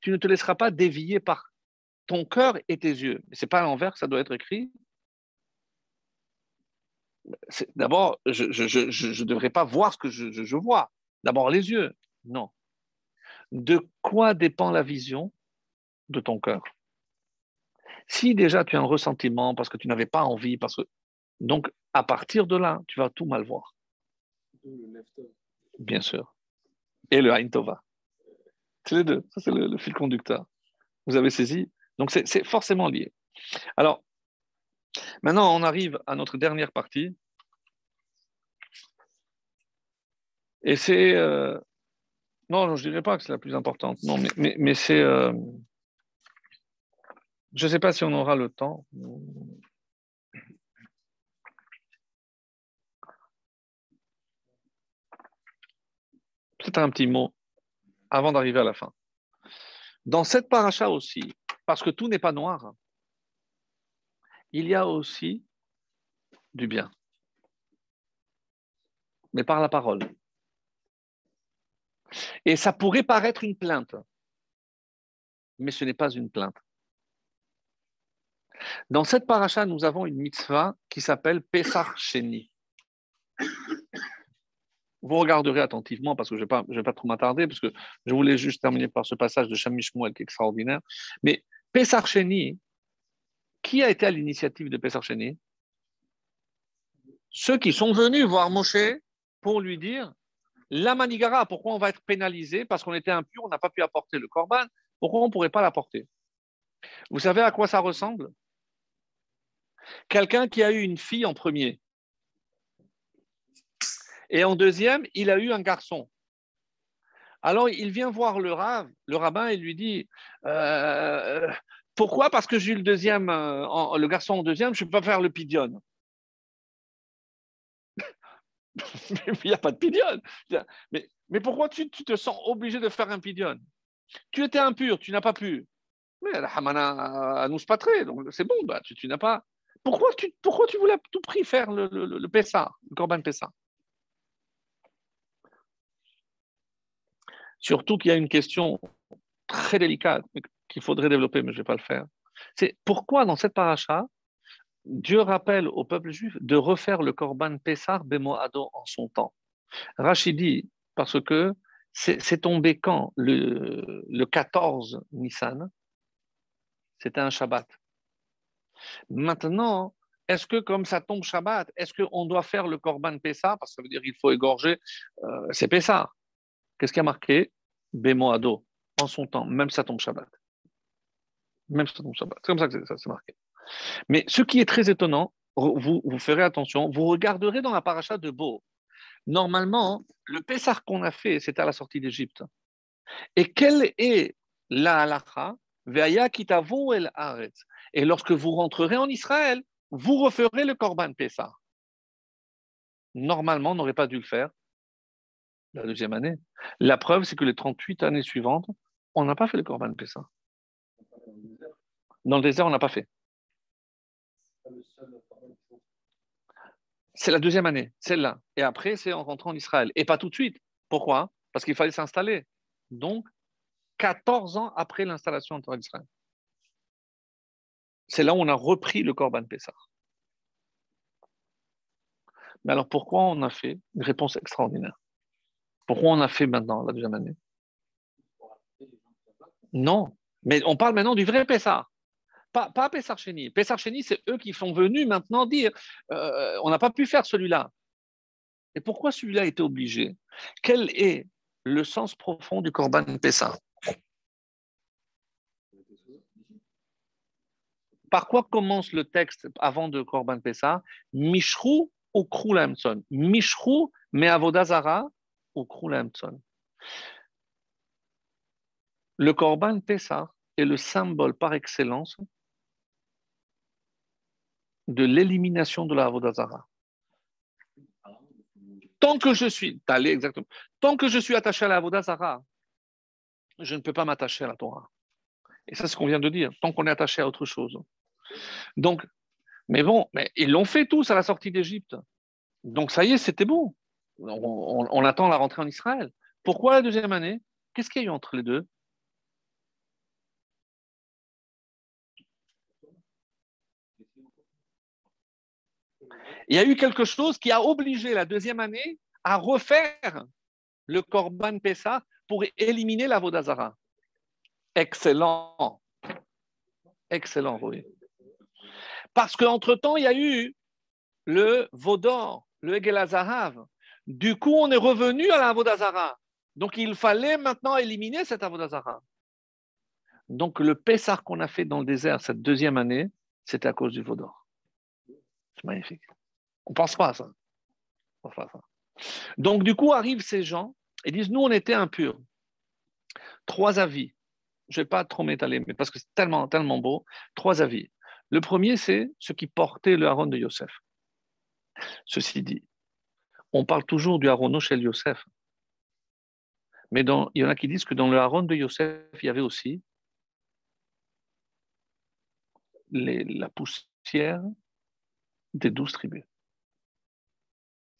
Tu ne te laisseras pas dévier par ton cœur et tes yeux. Ce n'est pas à l'envers, ça doit être écrit. D'abord, je ne devrais pas voir ce que je, je vois. D'abord les yeux. Non. De quoi dépend la vision De ton cœur? Si déjà tu as un ressentiment parce que tu n'avais pas envie, parce que. Donc, à partir de là, tu vas tout mal voir. Bien sûr. Et le Haïn Tova. C'est les deux. Ça, c'est le, fil conducteur. Vous avez saisi Donc, c'est forcément lié. Alors, maintenant, on arrive à notre dernière partie. Et c'est. Euh, non, je ne dirais pas que c'est la plus importante. Non, mais, c'est. Euh, je ne sais pas si on aura le temps. Peut-être un petit mot avant d'arriver à la fin. Dans cette paracha aussi, parce que tout n'est pas noir, il y a aussi du bien, mais par la parole. Et ça pourrait paraître une plainte, mais ce n'est pas une plainte. Dans cette paracha, nous avons une mitzvah qui s'appelle Pesach Sheni. Vous regarderez attentivement parce que je ne vais, pas trop m'attarder, parce que je voulais juste terminer par ce passage de Shamish qui est extraordinaire. Mais Pesach Sheni, qui a été à l'initiative de Pesach Sheni Ceux qui sont venus voir Moshe pour lui dire la manigara, pourquoi on va être pénalisé Parce qu'on était impur, on n'a pas pu apporter le korban. Pourquoi on ne pourrait pas l'apporter? Vous savez à quoi ça ressemble? Quelqu'un qui a eu une fille en premier. Et en deuxième, il a eu un garçon. Alors il vient voir le, le rabbin et lui dit euh, Pourquoi? Parce que j'ai eu le, deuxième, euh, le garçon en deuxième, je ne peux pas faire le pidion. <laughs> il n'y a pas de pidion. Mais, mais pourquoi tu, te sens obligé de faire un pidion Tu étais impur, tu n'as pas pu. Mais la hamana à nous patrer, donc c'est bon, bah, tu, n'as pas. Pourquoi tu, voulais à tout prix faire le, le, le, Corban Pessa Surtout qu'il y a une question très délicate qu'il faudrait développer, mais je ne vais pas le faire. C'est pourquoi dans cette paracha, Dieu rappelle au peuple juif de refaire le Korban Pessar Bemoado en son temps. Rachid dit, parce que c'est tombé quand le, le 14 Nissan, c'était un Shabbat. Maintenant, est-ce que comme ça tombe Shabbat, est-ce qu'on doit faire le Korban Pessah Parce que ça veut dire qu'il faut égorger, euh, c'est Pessah. Qu'est-ce qui a marqué? Bemoado, en son temps, même ça tombe Shabbat. Même. C'est comme ça que ça s'est marqué. Mais ce qui est très étonnant, vous, vous ferez attention, vous regarderez dans la paracha de Beau. Normalement, le Pessah qu'on a fait, c'était à la sortie d'Égypte. Et quelle est la halacha? El Et lorsque vous rentrerez en Israël, vous referez le Korban Pessah. Normalement, on n'aurait pas dû le faire la deuxième année. La preuve, c'est que les 38 années suivantes, on n'a pas fait le Korban Pessah. Dans le désert, on n'a pas fait. C'est la deuxième année, celle-là. Et après, c'est en rentrant en Israël. Et pas tout de suite. Pourquoi? Parce qu'il fallait s'installer. Donc, 14 ans après l'installation en terre d'Israël. C'est là où on a repris le Corban Pessah. Mais alors, pourquoi on a fait une réponse extraordinaire? Pourquoi on a fait maintenant la deuxième année? Non, mais on parle maintenant du vrai Pessah. Pas, pas Pessar Chéni. c'est eux qui sont venus maintenant dire euh, on n'a pas pu faire celui-là. Et pourquoi celui-là a été obligé? Quel est le sens profond du Corban Pessah? Par quoi commence le texte avant de Corban Pessah? Mishrou ou Krulamson Mishrou, mais Avodazara ou Krulamson Le Corban Pessah est le symbole par excellence de l'élimination de la Avodazara. Tant que je suis, exactement, tant que je suis attaché à la Avodazara, je ne peux pas m'attacher à la Torah. Et ça, c'est ce qu'on vient de dire, tant qu'on est attaché à autre chose. Donc, mais bon, mais ils l'ont fait tous à la sortie d'Égypte. Donc ça y est, c'était bon. on, attend la rentrée en Israël. Pourquoi la deuxième année? Qu'est-ce qu'il y a eu entre les deux? Il y a eu quelque chose qui a obligé la deuxième année à refaire le Korban Pessah pour éliminer la Vodazara. Excellent. Excellent, oui. Parce qu'entre-temps, il y a eu le Vaudor, le Egelazahav. Du coup, on est revenu à la Avodazara. Donc, il fallait maintenant éliminer cette Avodazara. Donc, le Pessar qu'on a fait dans le désert cette deuxième année, c'était à cause du Vaudor. C'est magnifique. On ne pense pas à ça. On pense pas à ça. Donc, du coup, arrivent ces gens et disent Nous, on était impurs. Trois avis. Je ne vais pas trop m'étaler, mais parce que c'est tellement, beau. Trois avis. Le premier, c'est ceux qui portaient le haron de Yosef. Ceci dit, on parle toujours du haron chez Yosef. Mais il y en a qui disent que dans le haron de Yosef, il y avait aussi la poussière des douze tribus.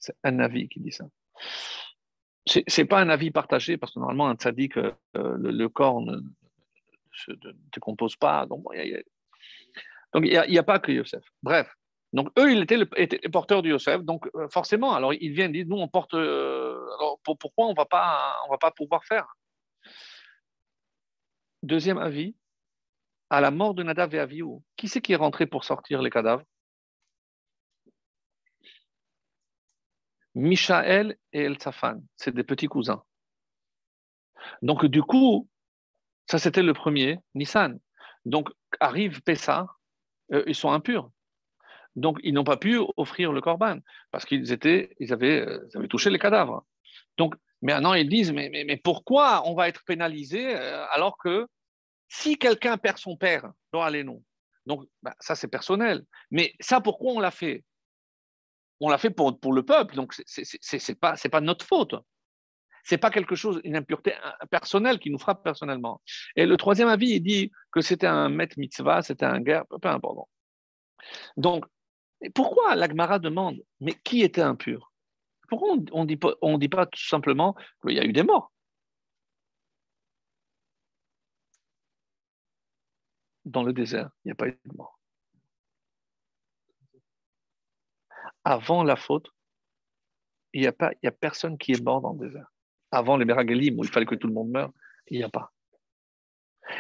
C'est un avis qui dit ça. Ce n'est pas un avis partagé, parce que normalement, un tzaddik, euh, le, corps ne, se décompose pas. Donc, il n'y a, pas que Yosef. Bref. Donc, eux, ils étaient, les porteurs du Yosef. Donc, euh, forcément, alors ils viennent dire nous, on porte. Euh, alors, pourquoi on ne va pas pouvoir faire? Deuxième avis, à la mort de Nadav et Aviou, qui c'est qui est rentré pour sortir les cadavres? Michael et El Safan, c'est des petits cousins. Donc, du coup, ça c'était le premier, Nissan. Donc, arrive Pessah, euh, ils sont impurs. Donc, ils n'ont pas pu offrir le corban parce qu'ils étaient, ils avaient, euh, touché les cadavres. Donc, maintenant, ils disent mais, pourquoi on va être pénalisé euh, alors que si quelqu'un perd son père, doit aller non. Donc, bah, ça, c'est personnel. Mais ça, pourquoi on l'a fait? On l'a fait pour, le peuple. Donc, ce n'est pas, pas notre faute. Ce n'est pas quelque chose, une impureté personnelle qui nous frappe personnellement. Et le troisième avis, il dit que c'était un met mitzvah, c'était un guerre, peu importe. Donc, pourquoi l'Agmara demande, mais qui était impur? Pourquoi on ne dit, on dit pas tout simplement qu'il y a eu des morts? Dans le désert, il n'y a pas eu de mort. Avant la faute, il n'y a, a personne qui est mort dans le désert. Avant les Meragalim, où il fallait que tout le monde meure, il n'y a pas.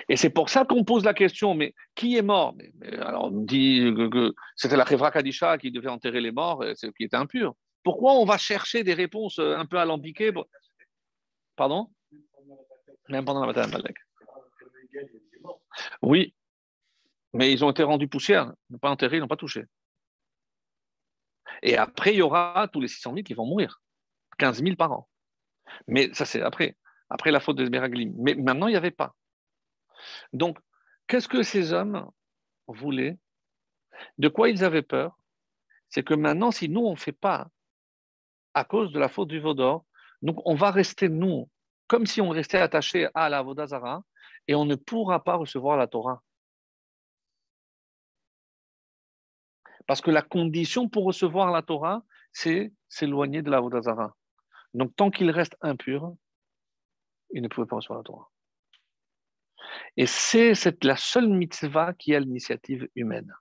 Et c'est pour ça qu'on pose la question, mais qui est mort? Alors on dit que, c'était la Khevra Kadisha qui devait enterrer les morts, qui était impur. Pourquoi on va chercher des réponses un peu alambiquées Pardon? Même pendant la bataille. Oui, mais ils ont été rendus poussière, ils n'ont pas enterré, ils n'ont pas touché. Et après, il y aura tous les 600 000 qui vont mourir. 15 000 par an. Mais ça, c'est après, après la faute des Beraglim. Mais maintenant, il n'y avait pas. Donc, qu'est-ce que ces hommes voulaient? De quoi ils avaient peur? C'est que maintenant, si nous, on ne fait pas à cause de la faute du Vaudor, donc on va rester, nous, comme si on restait attaché à la Vodazara, et on ne pourra pas recevoir la Torah. Parce que la condition pour recevoir la Torah, c'est s'éloigner de la Vodazara. Donc, tant qu'il reste impur, il ne pouvait pas recevoir la Torah. Et c'est la seule mitzvah qui a l'initiative humaine.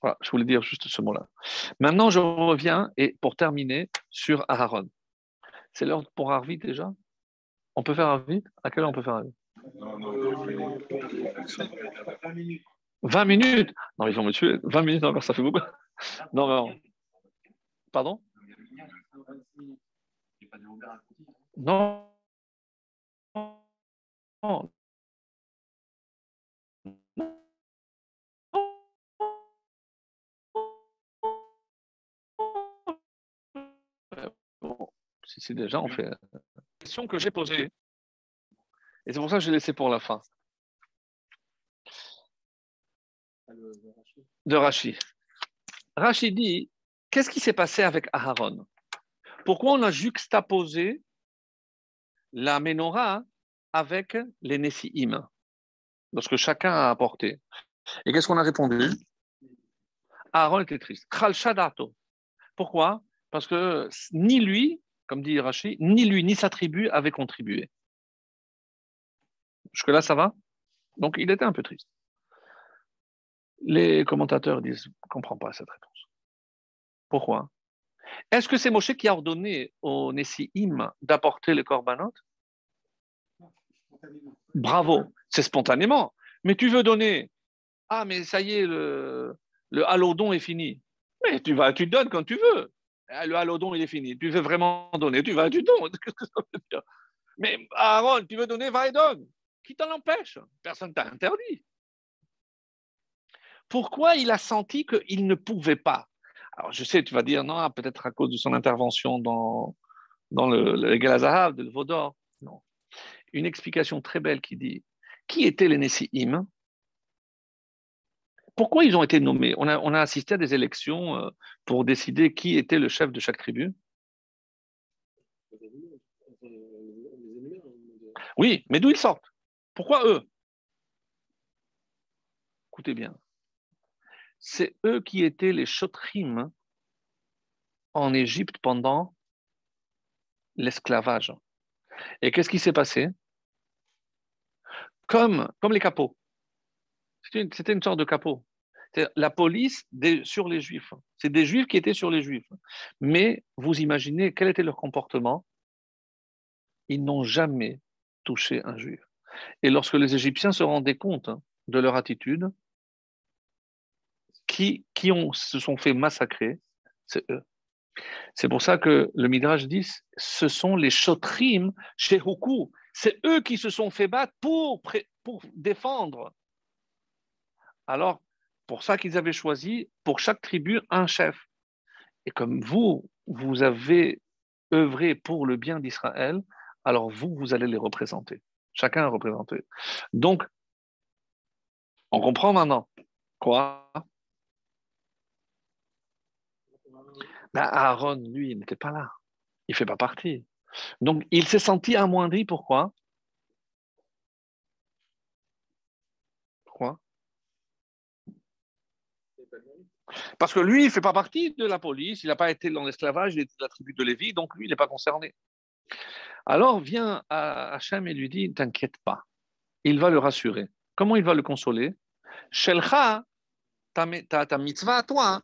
Voilà, je voulais dire juste ce mot-là. Maintenant, je reviens et pour terminer sur Aaron. C'est l'heure pour Arvid déjà On peut faire Arvid À quelle heure on peut faire Arvid 20 minutes Non, ils vont me tuer. 20 minutes encore, ça fait beaucoup. Non, non. Pardon? Non. si c'est déjà, on fait. Question que j'ai posée. Et c'est pour ça que je l'ai laissé pour la fin. De Rashi. Rashi dit Qu'est-ce qui s'est passé avec Aharon? Pourquoi on a juxtaposé la menorah avec les Nessi'im Lorsque chacun a apporté. Et qu'est-ce qu'on a répondu? Aaron était triste. Pourquoi? Parce que ni lui, comme dit Rashi, ni lui ni sa tribu avaient contribué. Jusque-là, ça va? Donc, il était un peu triste. Les commentateurs disent, ne comprend pas cette réponse. Pourquoi? Est-ce que c'est Moshe qui a ordonné au Nessi'im d'apporter le korbanot Bravo, c'est spontanément. Mais tu veux donner Ah, mais ça y est, le, le halodon est fini. Mais tu vas, tu donnes quand tu veux. Ah, le halodon, il est fini. Tu veux vraiment donner, tu vas, tu donnes. <laughs> Qu'est-ce que Mais Aaron, tu veux donner, va et donne. Qui t'en empêche? Personne t'a interdit. Pourquoi il a senti qu'il ne pouvait pas? Alors, je sais, tu vas dire, non, peut-être à cause de son intervention dans, dans le, le de Vaudor. Non. Une explication très belle qui dit qui étaient les Nessi'im Pourquoi ils ont été nommés? On a, on a, assisté à des élections euh, pour décider qui était le chef de chaque tribu. Oui, mais d'où ils sortent? Pourquoi eux? Écoutez bien. C'est eux qui étaient les Shotrim en Égypte pendant l'esclavage. Et qu'est-ce qui s'est passé? Comme, comme les capots. C'était une, sorte de capot. La police sur les Juifs. C'est des Juifs qui étaient sur les Juifs. Mais vous imaginez quel était leur comportement? Ils n'ont jamais touché un Juif. Et lorsque les Égyptiens se rendaient compte de leur attitude, qui, qui ont, se sont fait massacrer, c'est eux. C'est pour ça que le Midrash dit ce sont les Shotrim chez Hukou. C'est eux qui se sont fait battre pour, pour défendre. Alors, pour ça qu'ils avaient choisi pour chaque tribu un chef. Et comme vous, vous avez œuvré pour le bien d'Israël, alors vous, vous allez les représenter. Chacun est représenté. Donc, on comprend maintenant. Quoi ben, Aaron, lui, il n'était pas là. Il ne fait pas partie. Donc, il s'est senti amoindri. Pourquoi? Pourquoi? Parce que lui, il ne fait pas partie de la police, il n'a pas été dans l'esclavage, il est de la tribu de Lévi, donc lui, il n'est pas concerné. Alors vient Hachem et lui dit T'inquiète pas, il va le rassurer. Comment il va le consoler? Shelcha, ta, mitzvah à toi,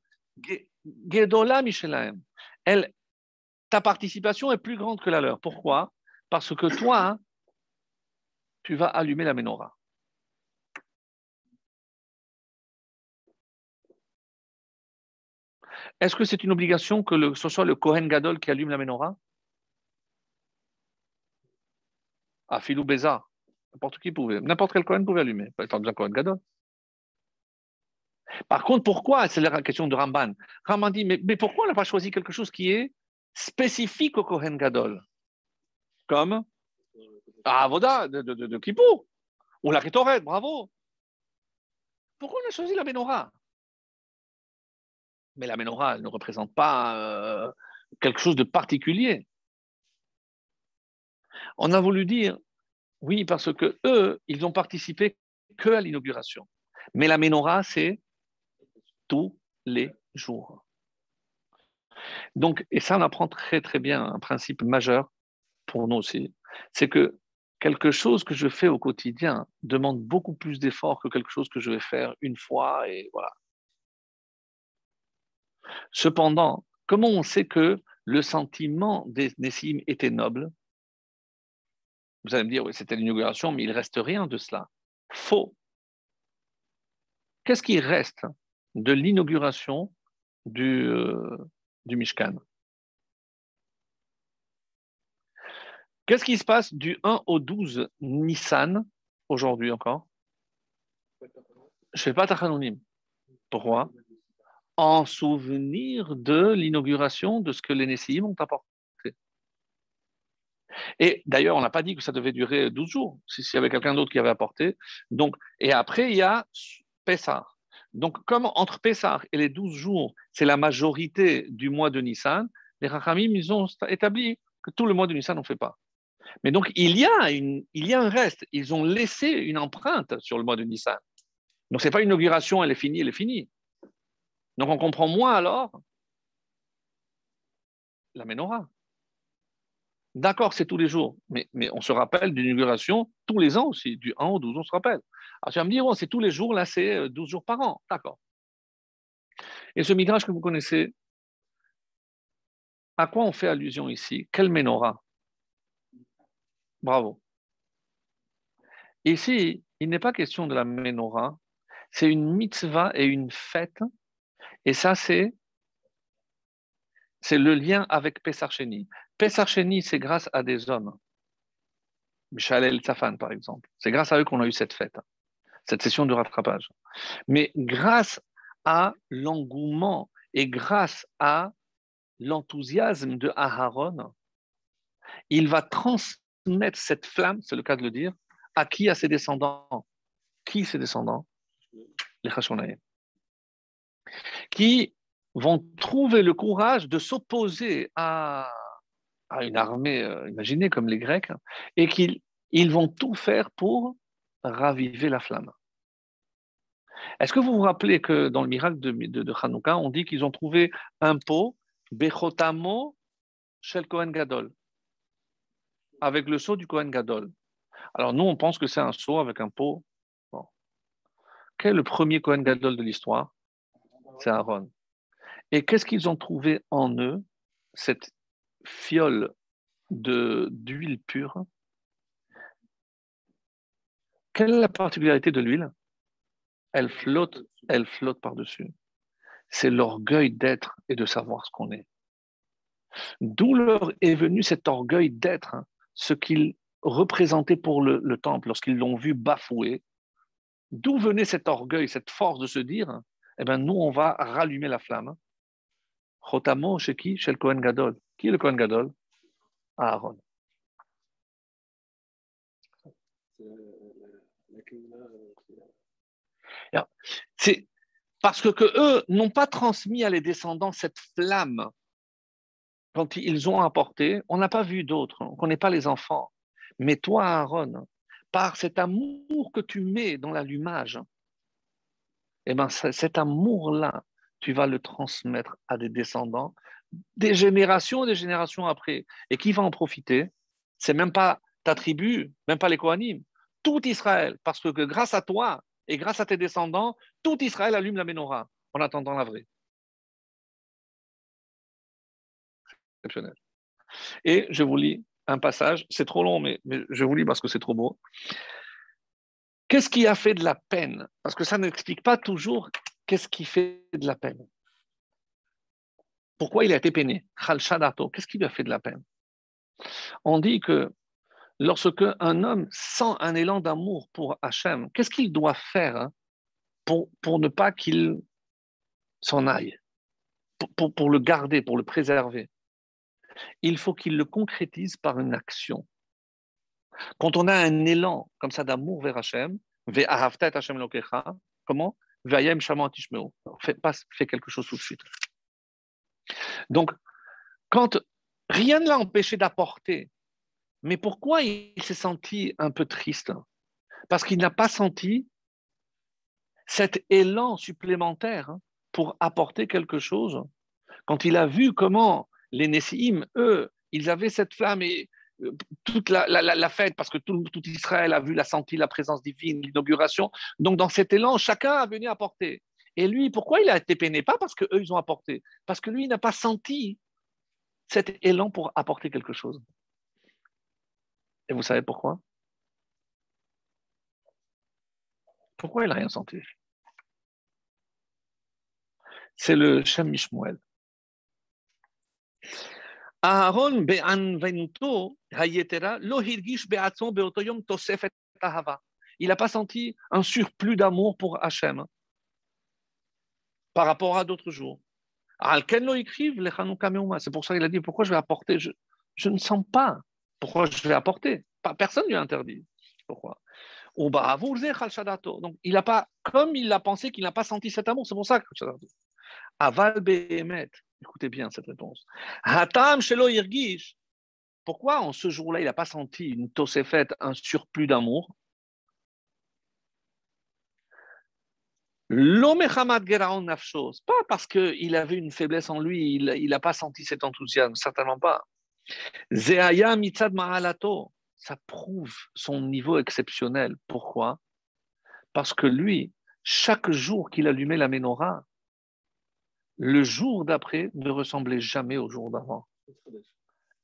Gedola Michelaem. Elle, ta participation est plus grande que la leur. Pourquoi? Parce que toi, tu vas allumer la menorah. Est-ce que c'est une obligation que ce soit le Kohen Gadol qui allume la menorah? Ah, Philou Bézard. N'importe qui pouvait. N'importe quel Kohen pouvait allumer. Pas besoin Kohen Gadol. Par contre, pourquoi C'est la question de Ramban. Ramban dit mais, pourquoi on n'a pas choisi quelque chose qui est spécifique au Kohen Gadol, comme Avoda de, de, ou la Ketoret, bravo. Pourquoi on a choisi la menorah? Mais la menorah, elle ne représente pas euh, quelque chose de particulier. On a voulu dire, oui, parce que eux, ils ont participé que à l'inauguration. Mais la menorah, c'est tous les jours. Donc, et ça, on apprend très très bien un principe majeur pour nous aussi, c'est que quelque chose que je fais au quotidien demande beaucoup plus d'efforts que quelque chose que je vais faire une fois et voilà. Cependant, comment on sait que le sentiment des Nessim était noble? Vous allez me dire, oui, c'était l'inauguration, mais il reste rien de cela. Faux. Qu'est-ce qui reste? De l'inauguration du, euh, du Mishkan. Qu'est-ce qui se passe du 1 au 12 Nissan aujourd'hui encore? Je ne fais pas Tachanonim. Pourquoi? En souvenir de l'inauguration de ce que les Nessim ont apporté. Et d'ailleurs, on n'a pas dit que ça devait durer 12 jours, s'il y avait quelqu'un d'autre qui avait apporté. Donc, et après, il y a Pessah. Donc, comme entre Pessah et les 12 jours, c'est la majorité du mois de Nissan, les Rachamim, ils ont établi que tout le mois de Nissan, on ne fait pas. Mais donc, il y, a il y a un reste. Ils ont laissé une empreinte sur le mois de Nissan. Donc, ce n'est pas une inauguration, elle est finie, elle est finie. Donc, on comprend moins alors la menorah. D'accord, c'est tous les jours, mais, on se rappelle d'une inauguration tous les ans aussi, du 1 au 12, on se rappelle. Alors tu vas me dire, oh, c'est tous les jours, là c'est 12 euh, jours par an. D'accord. Et ce midrash que vous connaissez, à quoi on fait allusion ici? Quelle menorah? Bravo. Ici, il n'est pas question de la menorah C'est une mitzvah et une fête. Et ça, c'est c'est le lien avec Pesach. C'est grâce à des hommes. Michal El Safan, par exemple. C'est grâce à eux qu'on a eu cette fête, cette session de rattrapage. Mais grâce à l'engouement et grâce à l'enthousiasme de Aharon, il va transmettre cette flamme, c'est le cas de le dire, à qui À ses descendants? Qui ses descendants? Les Hashonaïm. Qui vont trouver le courage de s'opposer à, une armée euh, imaginez comme les Grecs, et qu'ils ils vont tout faire pour raviver la flamme. Est-ce que vous vous rappelez que dans le miracle de, de, Hanouka, on dit qu'ils ont trouvé un pot, Bechotamo Shel Kohen Gadol, avec le seau du Kohen Gadol. Alors nous, on pense que c'est un seau avec un pot. Quel est le premier Kohen Gadol de l'histoire? C'est Aaron. Et qu'est-ce qu'ils ont trouvé en eux Cette fiole d'huile pure. Quelle est la particularité de l'huile? Elle flotte, elle flotte par-dessus. C'est l'orgueil d'être et de savoir ce qu'on est. D'où leur est venu cet orgueil d'être, hein, ce qu'ils représentaient pour le, le temple lorsqu'ils l'ont vu bafouer. D'où venait cet orgueil, cette force de se dire, eh bien, nous, on va rallumer la flamme. Chotamo chez qui? Chez le Kohen Gadol. Qui est le Kohen Gadol? Aaron. C'est parce que, eux n'ont pas transmis à les descendants cette flamme quand ils ont apporté. On n'a pas vu d'autres, on ne connaît pas les enfants. Mais toi, Aaron, par cet amour que tu mets dans l'allumage, eh ben, cet amour-là, tu vas le transmettre à des descendants, des générations et des générations après. Et qui va en profiter C'est même pas ta tribu, même pas les Kohanim, tout Israël, parce que grâce à toi et grâce à tes descendants, tout Israël allume la menorah en attendant la vraie. Exceptionnel. Et je vous lis un passage, c'est trop long, mais, mais je vous lis parce que c'est trop beau. Qu'est-ce qui a fait de la peine? Parce que ça n'explique pas toujours qu'est-ce qui fait de la peine. Pourquoi il a été peiné? Qu'est-ce qui lui a fait de la peine? On dit que lorsque un homme sent un élan d'amour pour Hachem, qu'est-ce qu'il doit faire hein, pour, ne pas qu'il s'en aille, pour, le garder, pour le préserver? Il faut qu'il le concrétise par une action. Quand on a un élan comme ça d'amour vers Hachem, comment? Fais quelque chose tout de suite. Donc, quand rien ne l'a empêché d'apporter, mais pourquoi il s'est senti un peu triste? Parce qu'il n'a pas senti cet élan supplémentaire pour apporter quelque chose. Quand il a vu comment les Nessim, eux, ils avaient cette flamme et euh, toute la, fête, parce que tout, tout, Israël a vu, la senti la présence divine, l'inauguration. Donc, dans cet élan, chacun a venu apporter. Et lui, pourquoi il a été peiné? Pas parce qu'eux, ils ont apporté, parce que lui, il n'a pas senti cet élan pour apporter quelque chose. Et vous savez pourquoi? Pourquoi il n'a rien senti? C'est le Shem Mishmuel. Aaron Il n'a pas senti un surplus d'amour pour Hachem par rapport à d'autres jours. C'est pour ça qu'il a dit pourquoi je vais apporter je, ne sens pas pourquoi je vais apporter. Personne ne lui a interdit. Pourquoi? Donc, il n'a pas, comme il a pensé qu'il n'a pas senti cet amour, c'est pour ça que Aval écoutez bien cette réponse. Hatam shelo irgish. Pourquoi en ce jour-là, il n'a pas senti une tosefet, un surplus d'amour? Pas parce qu'il avait une faiblesse en lui, il n'a pas senti cet enthousiasme, certainement pas. Zeaya mitzad mahalato, ça prouve son niveau exceptionnel. Pourquoi? Parce que lui, chaque jour qu'il allumait la menorah, le jour d'après ne ressemblait jamais au jour d'avant.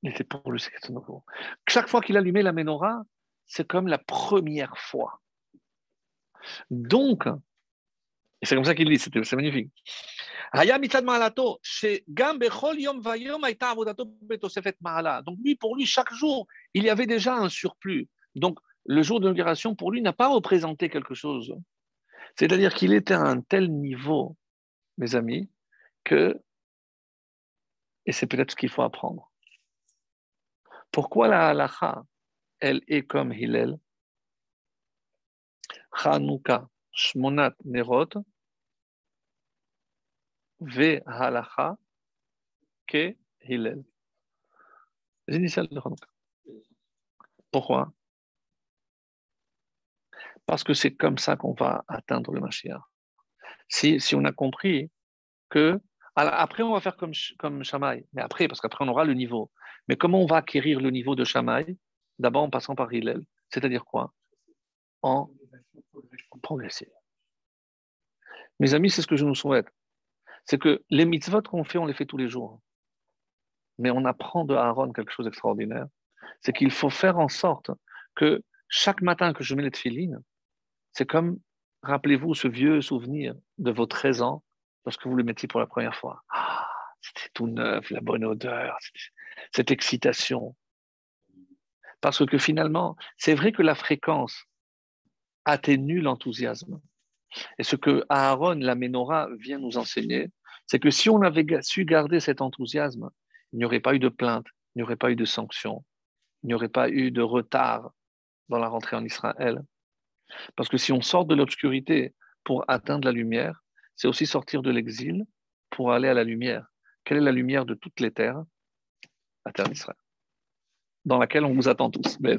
Il était pour lui, c'est nouveau. Chaque fois qu'il allumait la menorah, c'est comme la première fois. Donc, Et c'est comme ça qu'il dit, c'est magnifique. Donc lui, pour lui, chaque jour, il y avait déjà un surplus. Donc le jour de l'inauguration, pour lui, n'a pas représenté quelque chose. C'est-à-dire qu'il était à un tel niveau, mes amis, que, et c'est peut-être ce qu'il faut apprendre. Pourquoi la halacha, elle est comme Hillel? Chanukah, Shmonat Nerot, Ve halacha ke Hillel. Les initiales de. Pourquoi? Parce que c'est comme ça qu'on va atteindre le Mashiach. Si, on a compris que. Après, on va faire comme, comme Shamaï. Mais après, parce qu'après, on aura le niveau. Mais comment on va acquérir le niveau de Shamaï D'abord en passant par Hillel. C'est-à-dire quoi? En progresser. Mes amis, c'est ce que je nous souhaite c'est que les mitzvot qu'on fait, on les fait tous les jours. Mais on apprend de Aaron quelque chose d'extraordinaire. C'est qu'il faut faire en sorte que chaque matin que je mets les tefillines, c'est comme, rappelez-vous ce vieux souvenir de vos 13 ans lorsque vous le mettiez pour la première fois. Ah, c'était tout neuf, la bonne odeur, cette excitation. Parce que finalement, c'est vrai que la fréquence atténue l'enthousiasme. Et ce que Aaron, la menorah, vient nous enseigner, c'est que si on avait su garder cet enthousiasme, il n'y aurait pas eu de plainte, il n'y aurait pas eu de sanctions, il n'y aurait pas eu de retard dans la rentrée en Israël. Parce que si on sort de l'obscurité pour atteindre la lumière, c'est aussi sortir de l'exil pour aller à la lumière. Quelle est la lumière de toutes les terres? La terre d'Israël, dans laquelle on vous attend tous. Mais